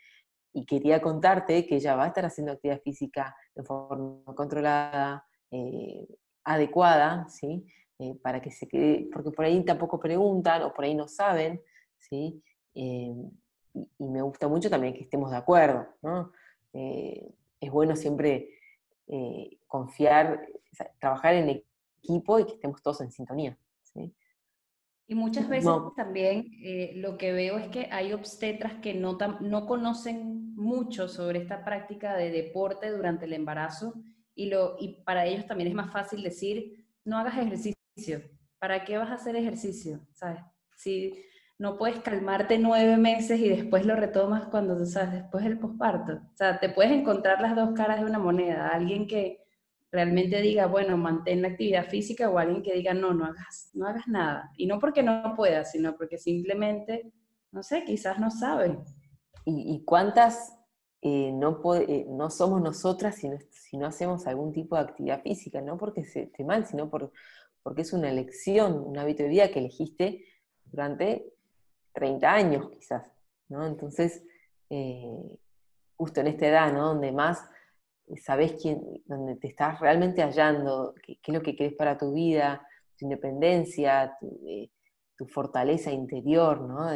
Y quería contarte que ella va a estar haciendo actividad física de forma controlada, eh, adecuada, ¿sí? Eh, para que se quede, porque por ahí tampoco preguntan o por ahí no saben, ¿sí? Eh, y, me gusta mucho también que estemos de acuerdo, ¿no? es bueno siempre confiar, trabajar en equipo y que estemos todos en sintonía, ¿sí? Y muchas veces también eh, lo que veo es que hay obstetras que no, no conocen mucho sobre esta práctica de deporte durante el embarazo y, lo, y para ellos también es más fácil decir, no hagas ejercicio. ¿Para qué vas a hacer ejercicio? ¿Sabes? Si no puedes calmarte nueve meses y después lo retomas cuando, ¿sabes? Después del posparto. O sea, te puedes encontrar las dos caras de una moneda. Alguien que realmente diga, bueno, mantén la actividad física o alguien que diga, no, no hagas, no hagas nada. Y no porque no puedas, sino porque simplemente, no sé, quizás no saben. ¿Y, cuántas eh, no, eh, no somos nosotras si no, hacemos algún tipo de actividad física? No porque esté mal, sino por, porque es una elección, un hábito de vida que elegiste durante 30 años quizás. ¿no? Entonces, eh, justo en esta edad, ¿no? Donde más sabes quién, donde te estás realmente hallando, qué, es lo que querés para tu vida, tu independencia, tu, eh, fortaleza interior, ¿no?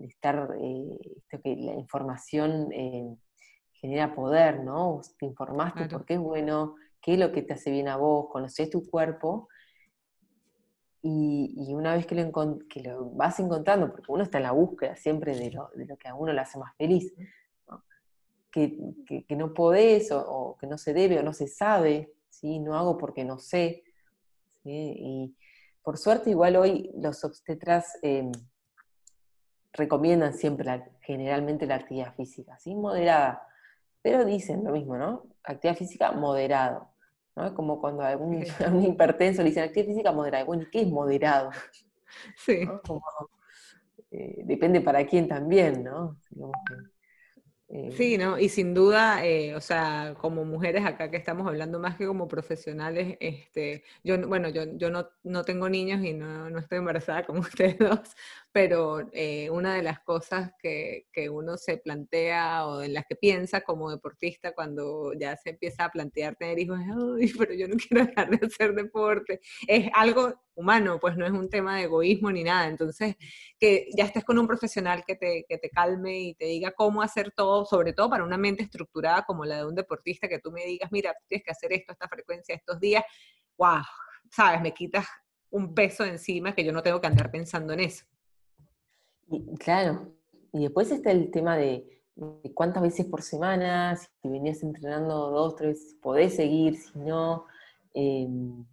Estar, eh, esto que la información eh, genera poder, ¿no? te informaste por qué es bueno, qué es lo que te hace bien a vos, conoces tu cuerpo. Y, una vez que lo, que lo, vas encontrando, porque uno está en la búsqueda siempre de lo, de lo que a uno le hace más feliz, que, no podés o, que no se debe o no se sabe, ¿sí? no hago porque no sé. Y por suerte igual hoy los obstetras em, recomiendan siempre generalmente la actividad física, ¿sí? moderada, pero dicen lo mismo, ¿no? Actividad física moderado. ¿no? Como cuando a algún, hipertenso le dicen actividad física moderada. Bueno, ¿y qué es moderado? Sí. Eh, depende para quién también, ¿no? Sí, ¿no? Y sin duda, eh, o sea, como mujeres acá que estamos hablando más que como profesionales, este, yo, bueno, yo, yo no, no tengo niños y no, no, estoy embarazada como ustedes dos, pero eh, una de las cosas que, que, uno se plantea o en las que piensa como deportista cuando ya se empieza a plantear tener hijos es, Ay, pero yo no quiero dejar de hacer deporte. Es algo humano, pues no es un tema de egoísmo ni nada. Entonces, que ya estés con un profesional que te, que te calme y te diga cómo hacer todo, sobre todo para una mente estructurada como la de un deportista, que tú me digas, mira, tienes que hacer esto, esta frecuencia, estos días, wow, sabes, me quitas un peso encima que yo no tengo que andar pensando en eso claro, y después está el tema de, cuántas veces por semana, si venías entrenando dos, tres podés seguir, si no. Em,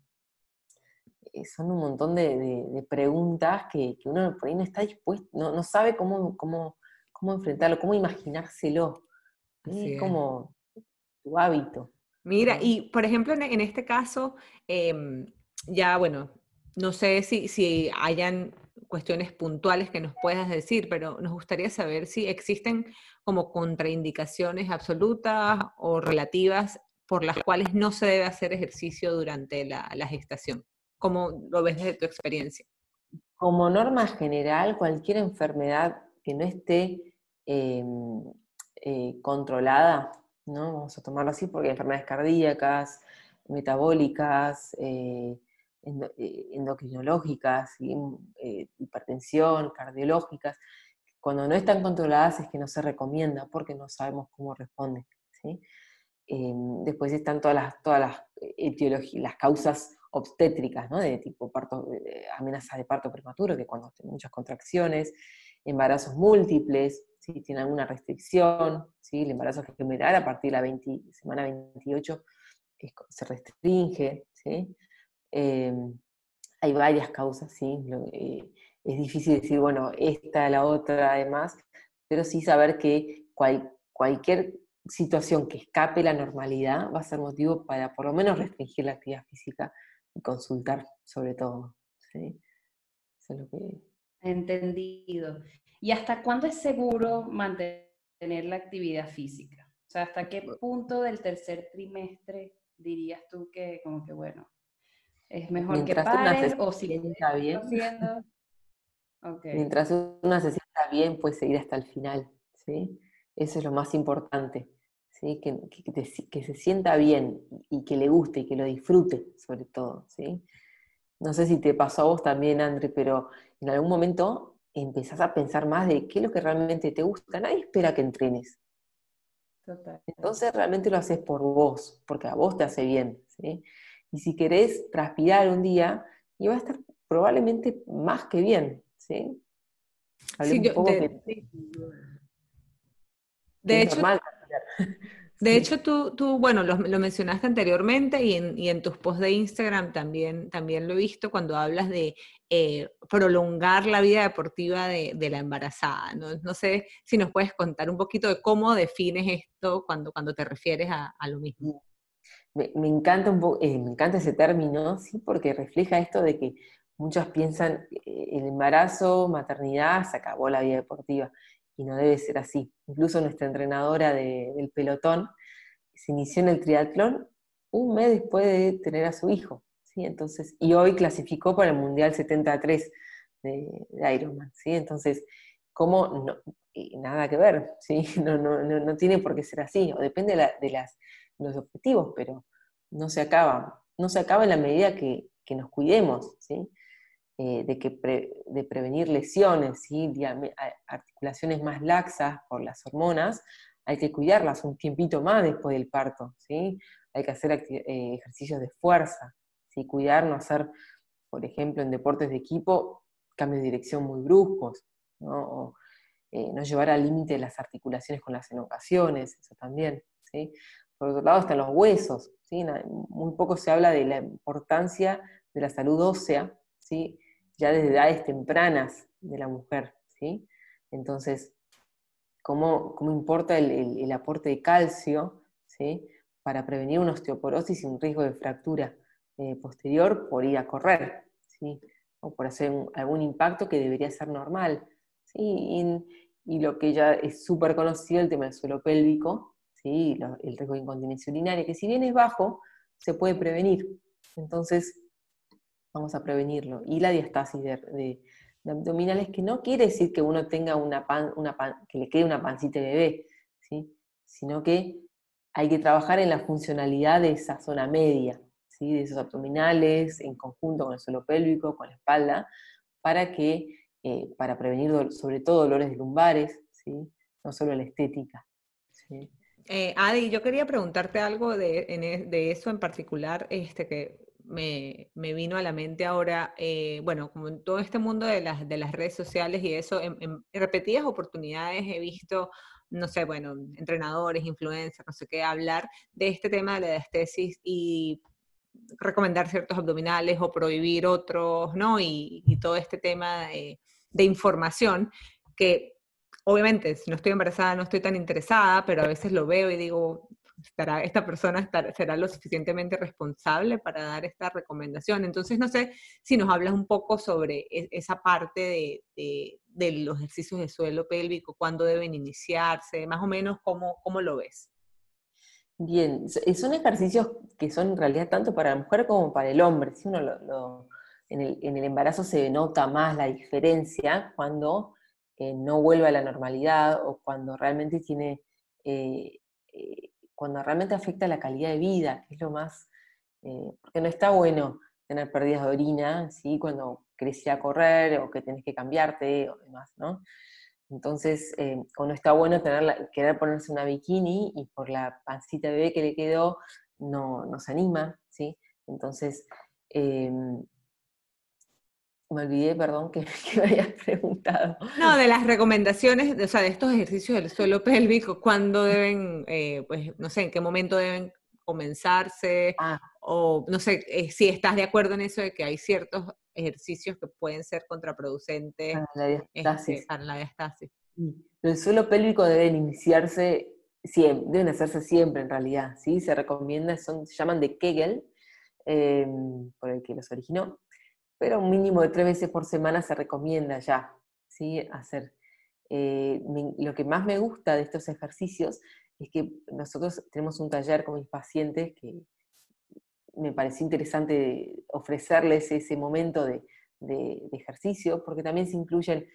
eh, son un montón de, preguntas que, uno por ahí no está dispuesto, no, sabe cómo, cómo, cómo, enfrentarlo, cómo imaginárselo. Es como tu hábito. Mira, y por ejemplo, en, este caso, em, ya bueno, no sé si, si hayan cuestiones puntuales que nos puedas decir, pero nos gustaría saber si existen como contraindicaciones absolutas o relativas por las cuales no se debe hacer ejercicio durante la, gestación. ¿Cómo lo ves desde tu experiencia? Como norma general, cualquier enfermedad que no esté em, eh, controlada, ¿no? vamos a tomarlo así porque hay enfermedades cardíacas, metabólicas, eh, endocrinológicas, eh, hipertensión, cardiológicas, cuando no están controladas es que no se recomienda porque no sabemos cómo responde. Em, después están todas las, todas las etiologías, las causas obstétricas, de tipo parto, amenaza de parto prematuro, que cuando tienen muchas contracciones, embarazos múltiples, si tienen alguna restricción, ¿sí? el embarazo general a partir de la semana 28 se restringe, ¿sí? Em, hay varias causas, ¿sí? Eh, es difícil decir, bueno, esta, la otra, además, pero sí saber que cualquier situación que escape la normalidad va a ser motivo para por lo menos restringir la actividad física y consultar sobre todo. ¿sí? Eso es lo que... Entendido. ¿Y hasta cuándo es seguro mantener la actividad física? O sea, ¿hasta qué punto del tercer trimestre dirías tú que como que, bueno, es mejor que pares o si está bien. Mientras una se sienta bien, puede seguir hasta el final, ¿sí? Eso es lo más importante, ¿sí? Que, que, se sienta bien y que le guste y que lo disfrute, sobre todo, ¿sí? No sé si te pasó a vos también, André, pero en algún momento empezás a pensar más de qué es lo que realmente te gusta. Nadie espera que entrenes. Total. Entonces realmente lo haces por vos, porque a vos te hace bien, ¿sí? Y si querés transpirar un día, y va a estar probablemente más que bien, ¿sí? sí, de, hecho, de hecho, tú, tú bueno, lo, mencionaste anteriormente y en, y en tus posts de Instagram también, también lo he visto cuando hablas de eh, prolongar la vida deportiva de, la embarazada. ¿no? ¿no? sé si nos puedes contar un poquito de cómo defines esto cuando, cuando te refieres a, a lo mismo me, encanta un eh, me encanta ese término, ¿sí? porque refleja esto de que muchas piensan eh, el embarazo, maternidad, se acabó la vida deportiva, y no debe ser así. Incluso nuestra entrenadora del pelotón se inició en el triatlón un mes después de tener a su hijo, ¿sí? Entonces, y hoy clasificó para el Mundial 73 de, Ironman, ¿sí? Entonces, ¿cómo? No, nada que ver, ¿sí? No, no, no, tiene por qué ser así, o depende de las los objetivos, pero no se acaba. No se acaba en la medida que, nos cuidemos, ¿sí? Eh, de, que de prevenir lesiones, ¿sí? articulaciones más laxas por las hormonas, hay que cuidarlas un tiempito más después del parto, ¿sí? hay que hacer eh, ejercicios de fuerza, ¿sí? cuidar, no hacer, por ejemplo, en deportes de equipo, cambios de dirección muy bruscos, ¿no? Eh, no llevar al límite las articulaciones con las enocaciones, eso también. ¿sí? Por otro lado están los huesos, ¿sí? muy poco se habla de la importancia de la salud ósea, ¿sí? ya desde edades tempranas de la mujer. ¿sí? Entonces, ¿cómo, cómo importa el, aporte de calcio ¿sí? para prevenir una osteoporosis y un riesgo de fractura eh, posterior por ir a correr? ¿sí? o por hacer algún impacto que debería ser normal. ¿sí? Y, y lo que ya es súper conocido, el tema del suelo pélvico, ¿sí? el riesgo de incontinencia urinaria, que si bien es bajo, se puede prevenir. Entonces, vamos a prevenirlo. Y la diastasis de, abdominales, que no quiere decir que uno tenga una pan, una que le quede una pancita de bebé, ¿sí? sino que hay que trabajar en la funcionalidad de esa zona media, ¿sí? de esos abdominales, en conjunto con el suelo pélvico, con la espalda, para que eh, para prevenir sobre todo dolores lumbares, ¿sí? no solo la estética. ¿sí? Eh, Adi, yo quería preguntarte algo de, e, de, eso en particular, este, que me, vino a la mente ahora, eh, bueno, como en todo este mundo de las, de las redes sociales y eso, en, repetidas oportunidades he visto, no sé, bueno, entrenadores, influencers, no sé qué, hablar de este tema de la diastesis y recomendar ciertos abdominales o prohibir otros, ¿no? Y, todo este tema de información que obviamente, si no estoy embarazada no estoy tan interesada, pero a veces lo veo y digo, esta persona será lo suficientemente responsable para dar esta recomendación. Entonces, no sé si nos hablas un poco sobre e, esa parte de, los ejercicios de suelo pélvico, cuándo deben iniciarse, más o menos cómo, lo ves. Bien, son ejercicios que son en realidad tanto para la mujer como para el hombre. Si uno lo, en, el, embarazo se nota más la diferencia cuando eh, no vuelve a la normalidad o cuando realmente tiene eh, eh, cuando realmente afecta la calidad de vida, que es lo más, porque no está bueno tener pérdidas de orina, ¿sí? cuando querés ir a correr o que tenés que cambiarte o demás, ¿no? Entonces, o no está bueno tener querer ponerse una bikini y por la pancita de bebé que le quedó, no, no se anima, ¿sí? Entonces, em, me olvidé, perdón, que, me habías preguntado. No, de las recomendaciones, o sea, de estos ejercicios del suelo pélvico, ¿cuándo deben, eh, pues, no sé, en qué momento deben comenzarse? Ah. O, no sé, eh, si estás de acuerdo en eso de que hay ciertos ejercicios que pueden ser contraproducentes este, para la diastasis. El suelo pélvico deben iniciarse siempre, deben hacerse siempre en realidad, ¿sí? Se recomienda, son, se llaman de Kegel, em, por el que los originó, pero un mínimo de tres veces por semana se recomienda ya, ¿sí? Hacer. Eh, lo que más me gusta de estos ejercicios es que nosotros tenemos un taller con mis pacientes que me pareció interesante ofrecerles ese momento de, ejercicio, porque también se incluyen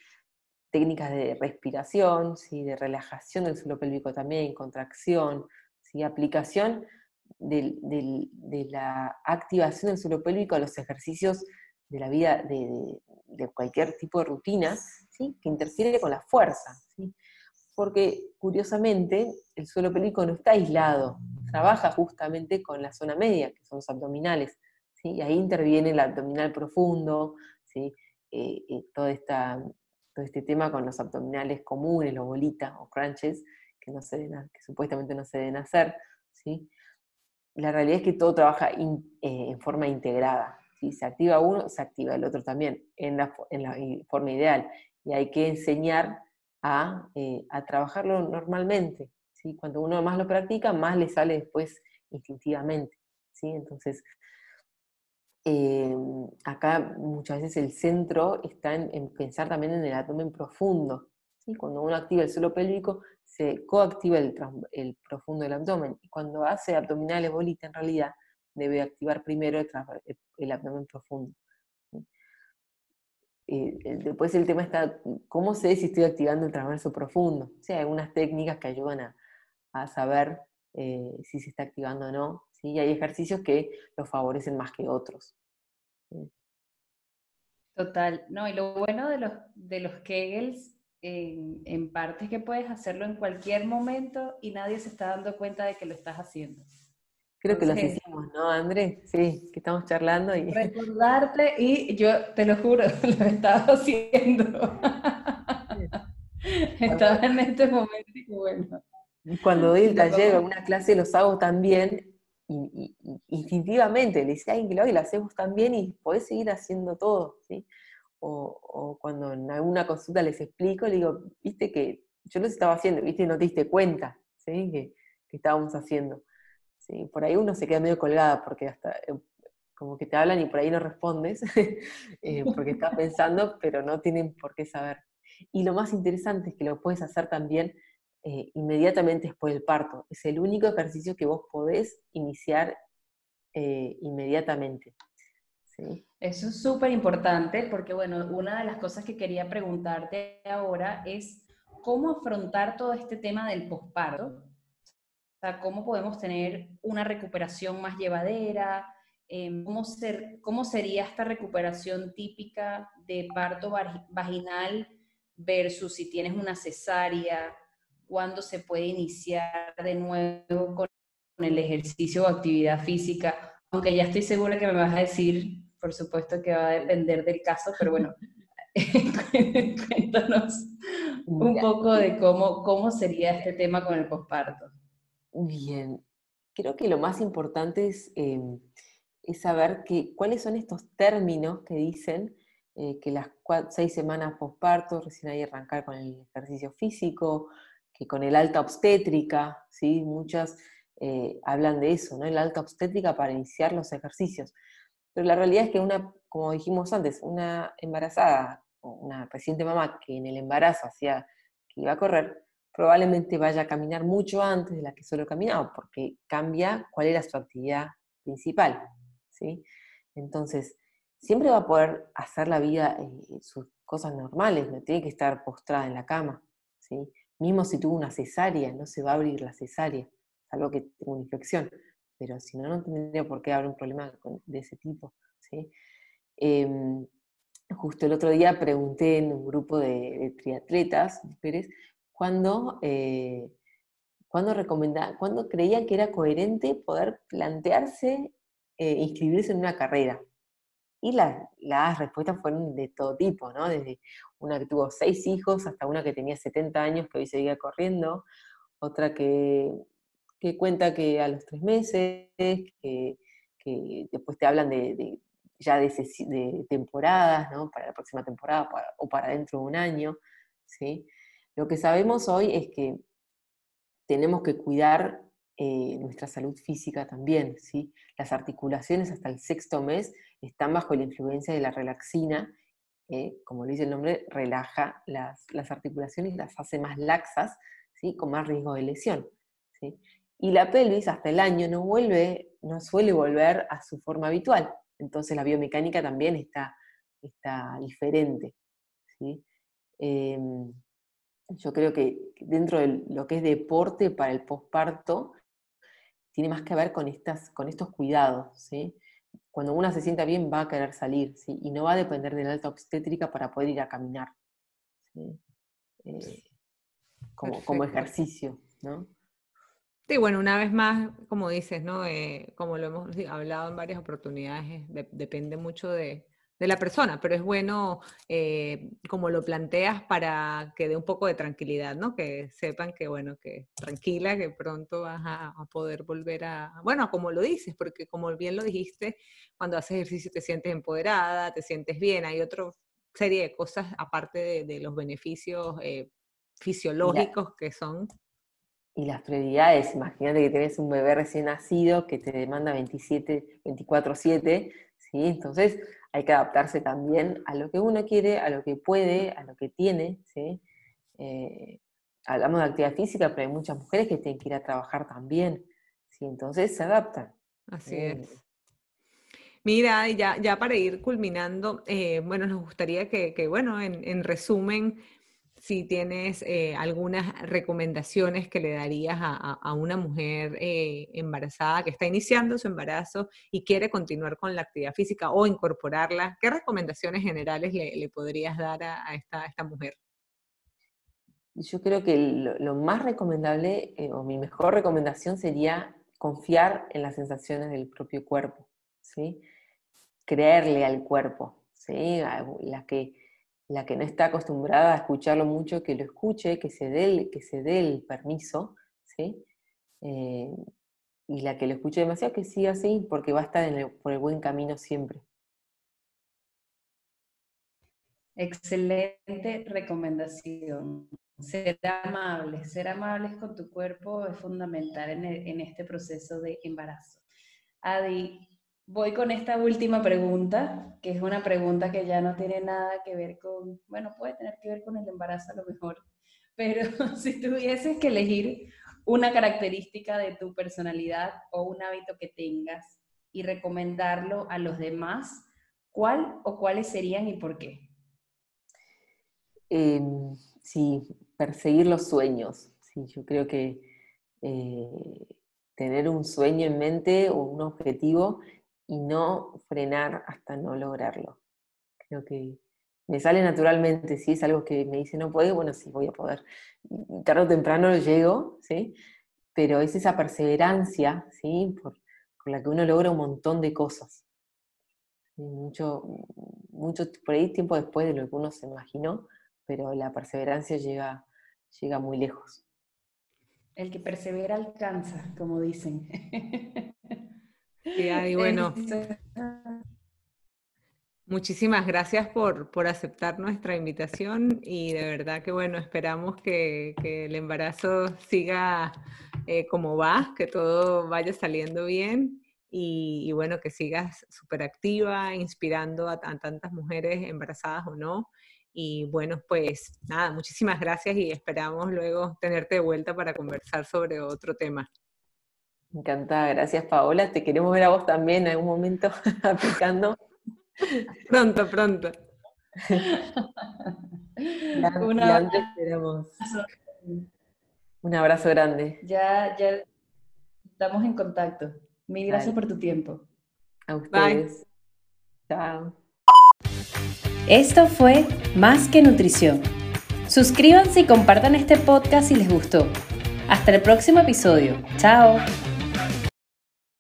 técnicas de respiración, ¿sí? de relajación del suelo pélvico también, contracción, ¿sí? aplicación de la activación del suelo pélvico a los ejercicios de la vida, de, cualquier tipo de rutina, ¿sí? que interfiere con la fuerza. ¿sí? Porque, curiosamente, el suelo pélvico no está aislado, trabaja justamente con la zona media, que son los abdominales. ¿sí? Y ahí interviene el abdominal profundo, ¿sí? Eh, eh, todo, esta, todo este tema con los abdominales comunes, los bolitas o crunches, que, no se que supuestamente no se deben hacer. ¿sí? La realidad es que todo trabaja eh, en forma integrada si se activa uno, se activa el otro también, en la, forma ideal. Y hay que enseñar a, eh, trabajarlo normalmente. ¿sí? Cuando uno más lo practica, más le sale después instintivamente. ¿sí? Entonces, eh, acá muchas veces el centro está en, pensar también en el abdomen profundo. ¿sí? Cuando uno activa el suelo pélvico, se coactiva el, el profundo del abdomen. Cuando hace abdominales bolita, en realidad, debe activar primero el, abdomen profundo. después el tema está, ¿cómo sé si estoy activando el transverso profundo? O hay algunas técnicas que ayudan a, saber eh, si se está activando o no. ¿sí? hay ejercicios que lo favorecen más que otros. Total. No, y lo bueno de los, de los Kegels en, en parte es que puedes hacerlo en cualquier momento y nadie se está dando cuenta de que lo estás haciendo. Creo que los hicimos, ¿no, André? Sí, que estamos charlando y... Recordarte, y yo te lo juro, lo estaba haciendo. estaba en este momento y bueno. Cuando doy el taller o una clase los hago también, y, instintivamente, le dice a alguien que lo haga y lo hacemos también y podés seguir haciendo todo, ¿sí? O, cuando en alguna consulta les explico, le digo, viste que yo los estaba haciendo, viste, no te diste cuenta, ¿sí? Que, que estábamos haciendo. ¿Sí? Por ahí uno se queda medio colgada porque hasta eh, como que te hablan y por ahí no respondes, eh, porque estás pensando, pero no tienen por qué saber. Y lo más interesante es que lo puedes hacer también eh, inmediatamente después del parto. Es el único ejercicio que vos podés iniciar inmediatamente. Eso es súper importante porque, bueno, una de las cosas que quería preguntarte ahora es cómo afrontar todo este tema del posparto cómo podemos tener una recuperación más llevadera, em, ¿cómo, ser, cómo sería esta recuperación típica de parto vaginal versus si tienes una cesárea, cuándo se puede iniciar de nuevo con el ejercicio o actividad física, aunque ya estoy segura que me vas a decir, por supuesto que va a depender del caso, pero bueno, cuéntanos un poco de cómo, cómo sería este tema con el posparto. Bien, creo que lo más importante es, em, saber que, cuáles son estos términos que dicen eh, que las seis semanas posparto, recién hay que arrancar con el ejercicio físico, que con el alta obstétrica, ¿sí? muchas eh, hablan de eso, ¿no? En la alta obstétrica para iniciar los ejercicios. Pero la realidad es que una, como dijimos antes, una embarazada una reciente mamá que en el embarazo hacía que iba a correr, probablemente vaya a caminar mucho antes de la que solo caminaba, porque cambia cuál era su actividad principal, ¿sí? Entonces, siempre va a poder hacer la vida, eh, sus cosas normales, no tiene que estar postrada en la cama, ¿sí? Mismo si tuvo una cesárea, no se va a abrir la cesárea, salvo que tenga una infección, pero si no, no tendría por qué haber un problema de ese tipo, ¿sí? Em, justo el otro día pregunté en un grupo de, triatletas, mujeres, cuándo, eh, cuando creían que era coherente poder plantearse eh, inscribirse en una carrera. Y las respuestas fueron de todo tipo, ¿no? Desde una que tuvo seis hijos hasta una que tenía 70 años que hoy seguía corriendo, otra que, que cuenta que a los tres meses, que, después te hablan de, ya de, temporadas, ¿no? Para la próxima temporada o para dentro de un año, ¿sí? Lo que sabemos hoy es que tenemos que cuidar eh, nuestra salud física también, ¿sí? Las articulaciones hasta el sexto mes están bajo la influencia de la relaxina, eh, como dice el nombre, relaja las, articulaciones y las hace más laxas, ¿sí? Con más riesgo de lesión, ¿sí? Y la pelvis hasta el año no vuelve, no suele volver a su forma habitual, entonces la biomecánica también está, está diferente, ¿sí? Em, yo creo que dentro de lo que es deporte para el posparto, tiene más que ver con, estas, con estos cuidados, ¿sí? Cuando una se sienta bien va a querer salir, ¿sí? Y no va a depender de la alta obstétrica para poder ir a caminar, eh, como, ejercicio, ¿no? Sí, bueno, una vez más, como dices, ¿no? Eh, como lo hemos hablado en varias oportunidades, depende mucho de, de la persona, pero es bueno eh, como lo planteas para que dé un poco de tranquilidad, ¿no? Que sepan que, bueno, que tranquila, que pronto vas a, poder volver a, bueno, como lo dices, porque como bien lo dijiste, cuando haces ejercicio te sientes empoderada, te sientes bien, hay otra serie de cosas aparte de, los beneficios eh, fisiológicos que son. Y las prioridades, imagínate que tienes un bebé recién nacido que te demanda 27, 24/7, ¿sí? Entonces hay que adaptarse también a lo que uno quiere, a lo que puede, a lo que tiene, ¿sí? Eh, hablamos de actividad física, pero hay muchas mujeres que tienen que ir a trabajar también, ¿sí? Entonces se adaptan. Así eh, es. Mira, ya, ya para ir culminando, eh, bueno, nos gustaría que, bueno, en, en resumen, si tienes eh, algunas recomendaciones que le darías a, una mujer eh, embarazada que está iniciando su embarazo y quiere continuar con la actividad física o incorporarla, ¿qué recomendaciones generales le, podrías dar a, esta, mujer? Yo creo que lo, más recomendable o mi mejor recomendación sería confiar en las sensaciones del propio cuerpo, ¿sí? creerle al cuerpo, ¿sí? las que la que no está acostumbrada a escucharlo mucho, que lo escuche, que se dé el, que se dé el permiso, ¿sí? Eh, y la que lo escuche demasiado, que siga así, porque va a estar por el buen camino siempre. Excelente recomendación. Ser amables, ser amables con tu cuerpo es fundamental en, en este proceso de embarazo. Adi, Voy con esta última pregunta, que es una pregunta que ya no tiene nada que ver con, bueno, puede tener que ver con el embarazo a lo mejor, pero si tuvieses que elegir una característica de tu personalidad o un hábito que tengas y recomendarlo a los demás, ¿cuál o cuáles serían y por qué? Em, sí, perseguir los sueños. Sí, yo creo que eh, tener un sueño en mente o un objetivo y no frenar hasta no lograrlo. Creo que me sale naturalmente, si es algo que me dice no puedo, bueno, sí, voy a poder. Tarde o temprano llego, ¿sí? Pero es esa perseverancia, ¿sí? Por, la que uno logra un montón de cosas. Mucho, mucho, por ahí tiempo después de lo que uno se imaginó, pero la perseverancia llega, llega muy lejos. El que persevera alcanza, como dicen. y bueno. Muchísimas gracias por, por, aceptar nuestra invitación y de verdad que bueno, esperamos que, que el embarazo siga eh, cómo vas, que todo vaya saliendo bien y, bueno, que sigas súper activa, inspirando a, tantas mujeres embarazadas o no. Y bueno, pues nada, muchísimas gracias y esperamos luego tenerte de vuelta para conversar sobre otro tema. Encantada, gracias Paola. Te queremos ver a vos también en algún momento aplicando. pronto, pronto. Un abrazo grande. Ya, ya estamos en contacto. Mil gracias por tu tiempo. A ustedes. Chao. Esto fue Más que Nutrición. Suscríbanse y compartan este podcast si les gustó. Hasta el próximo episodio. Chao.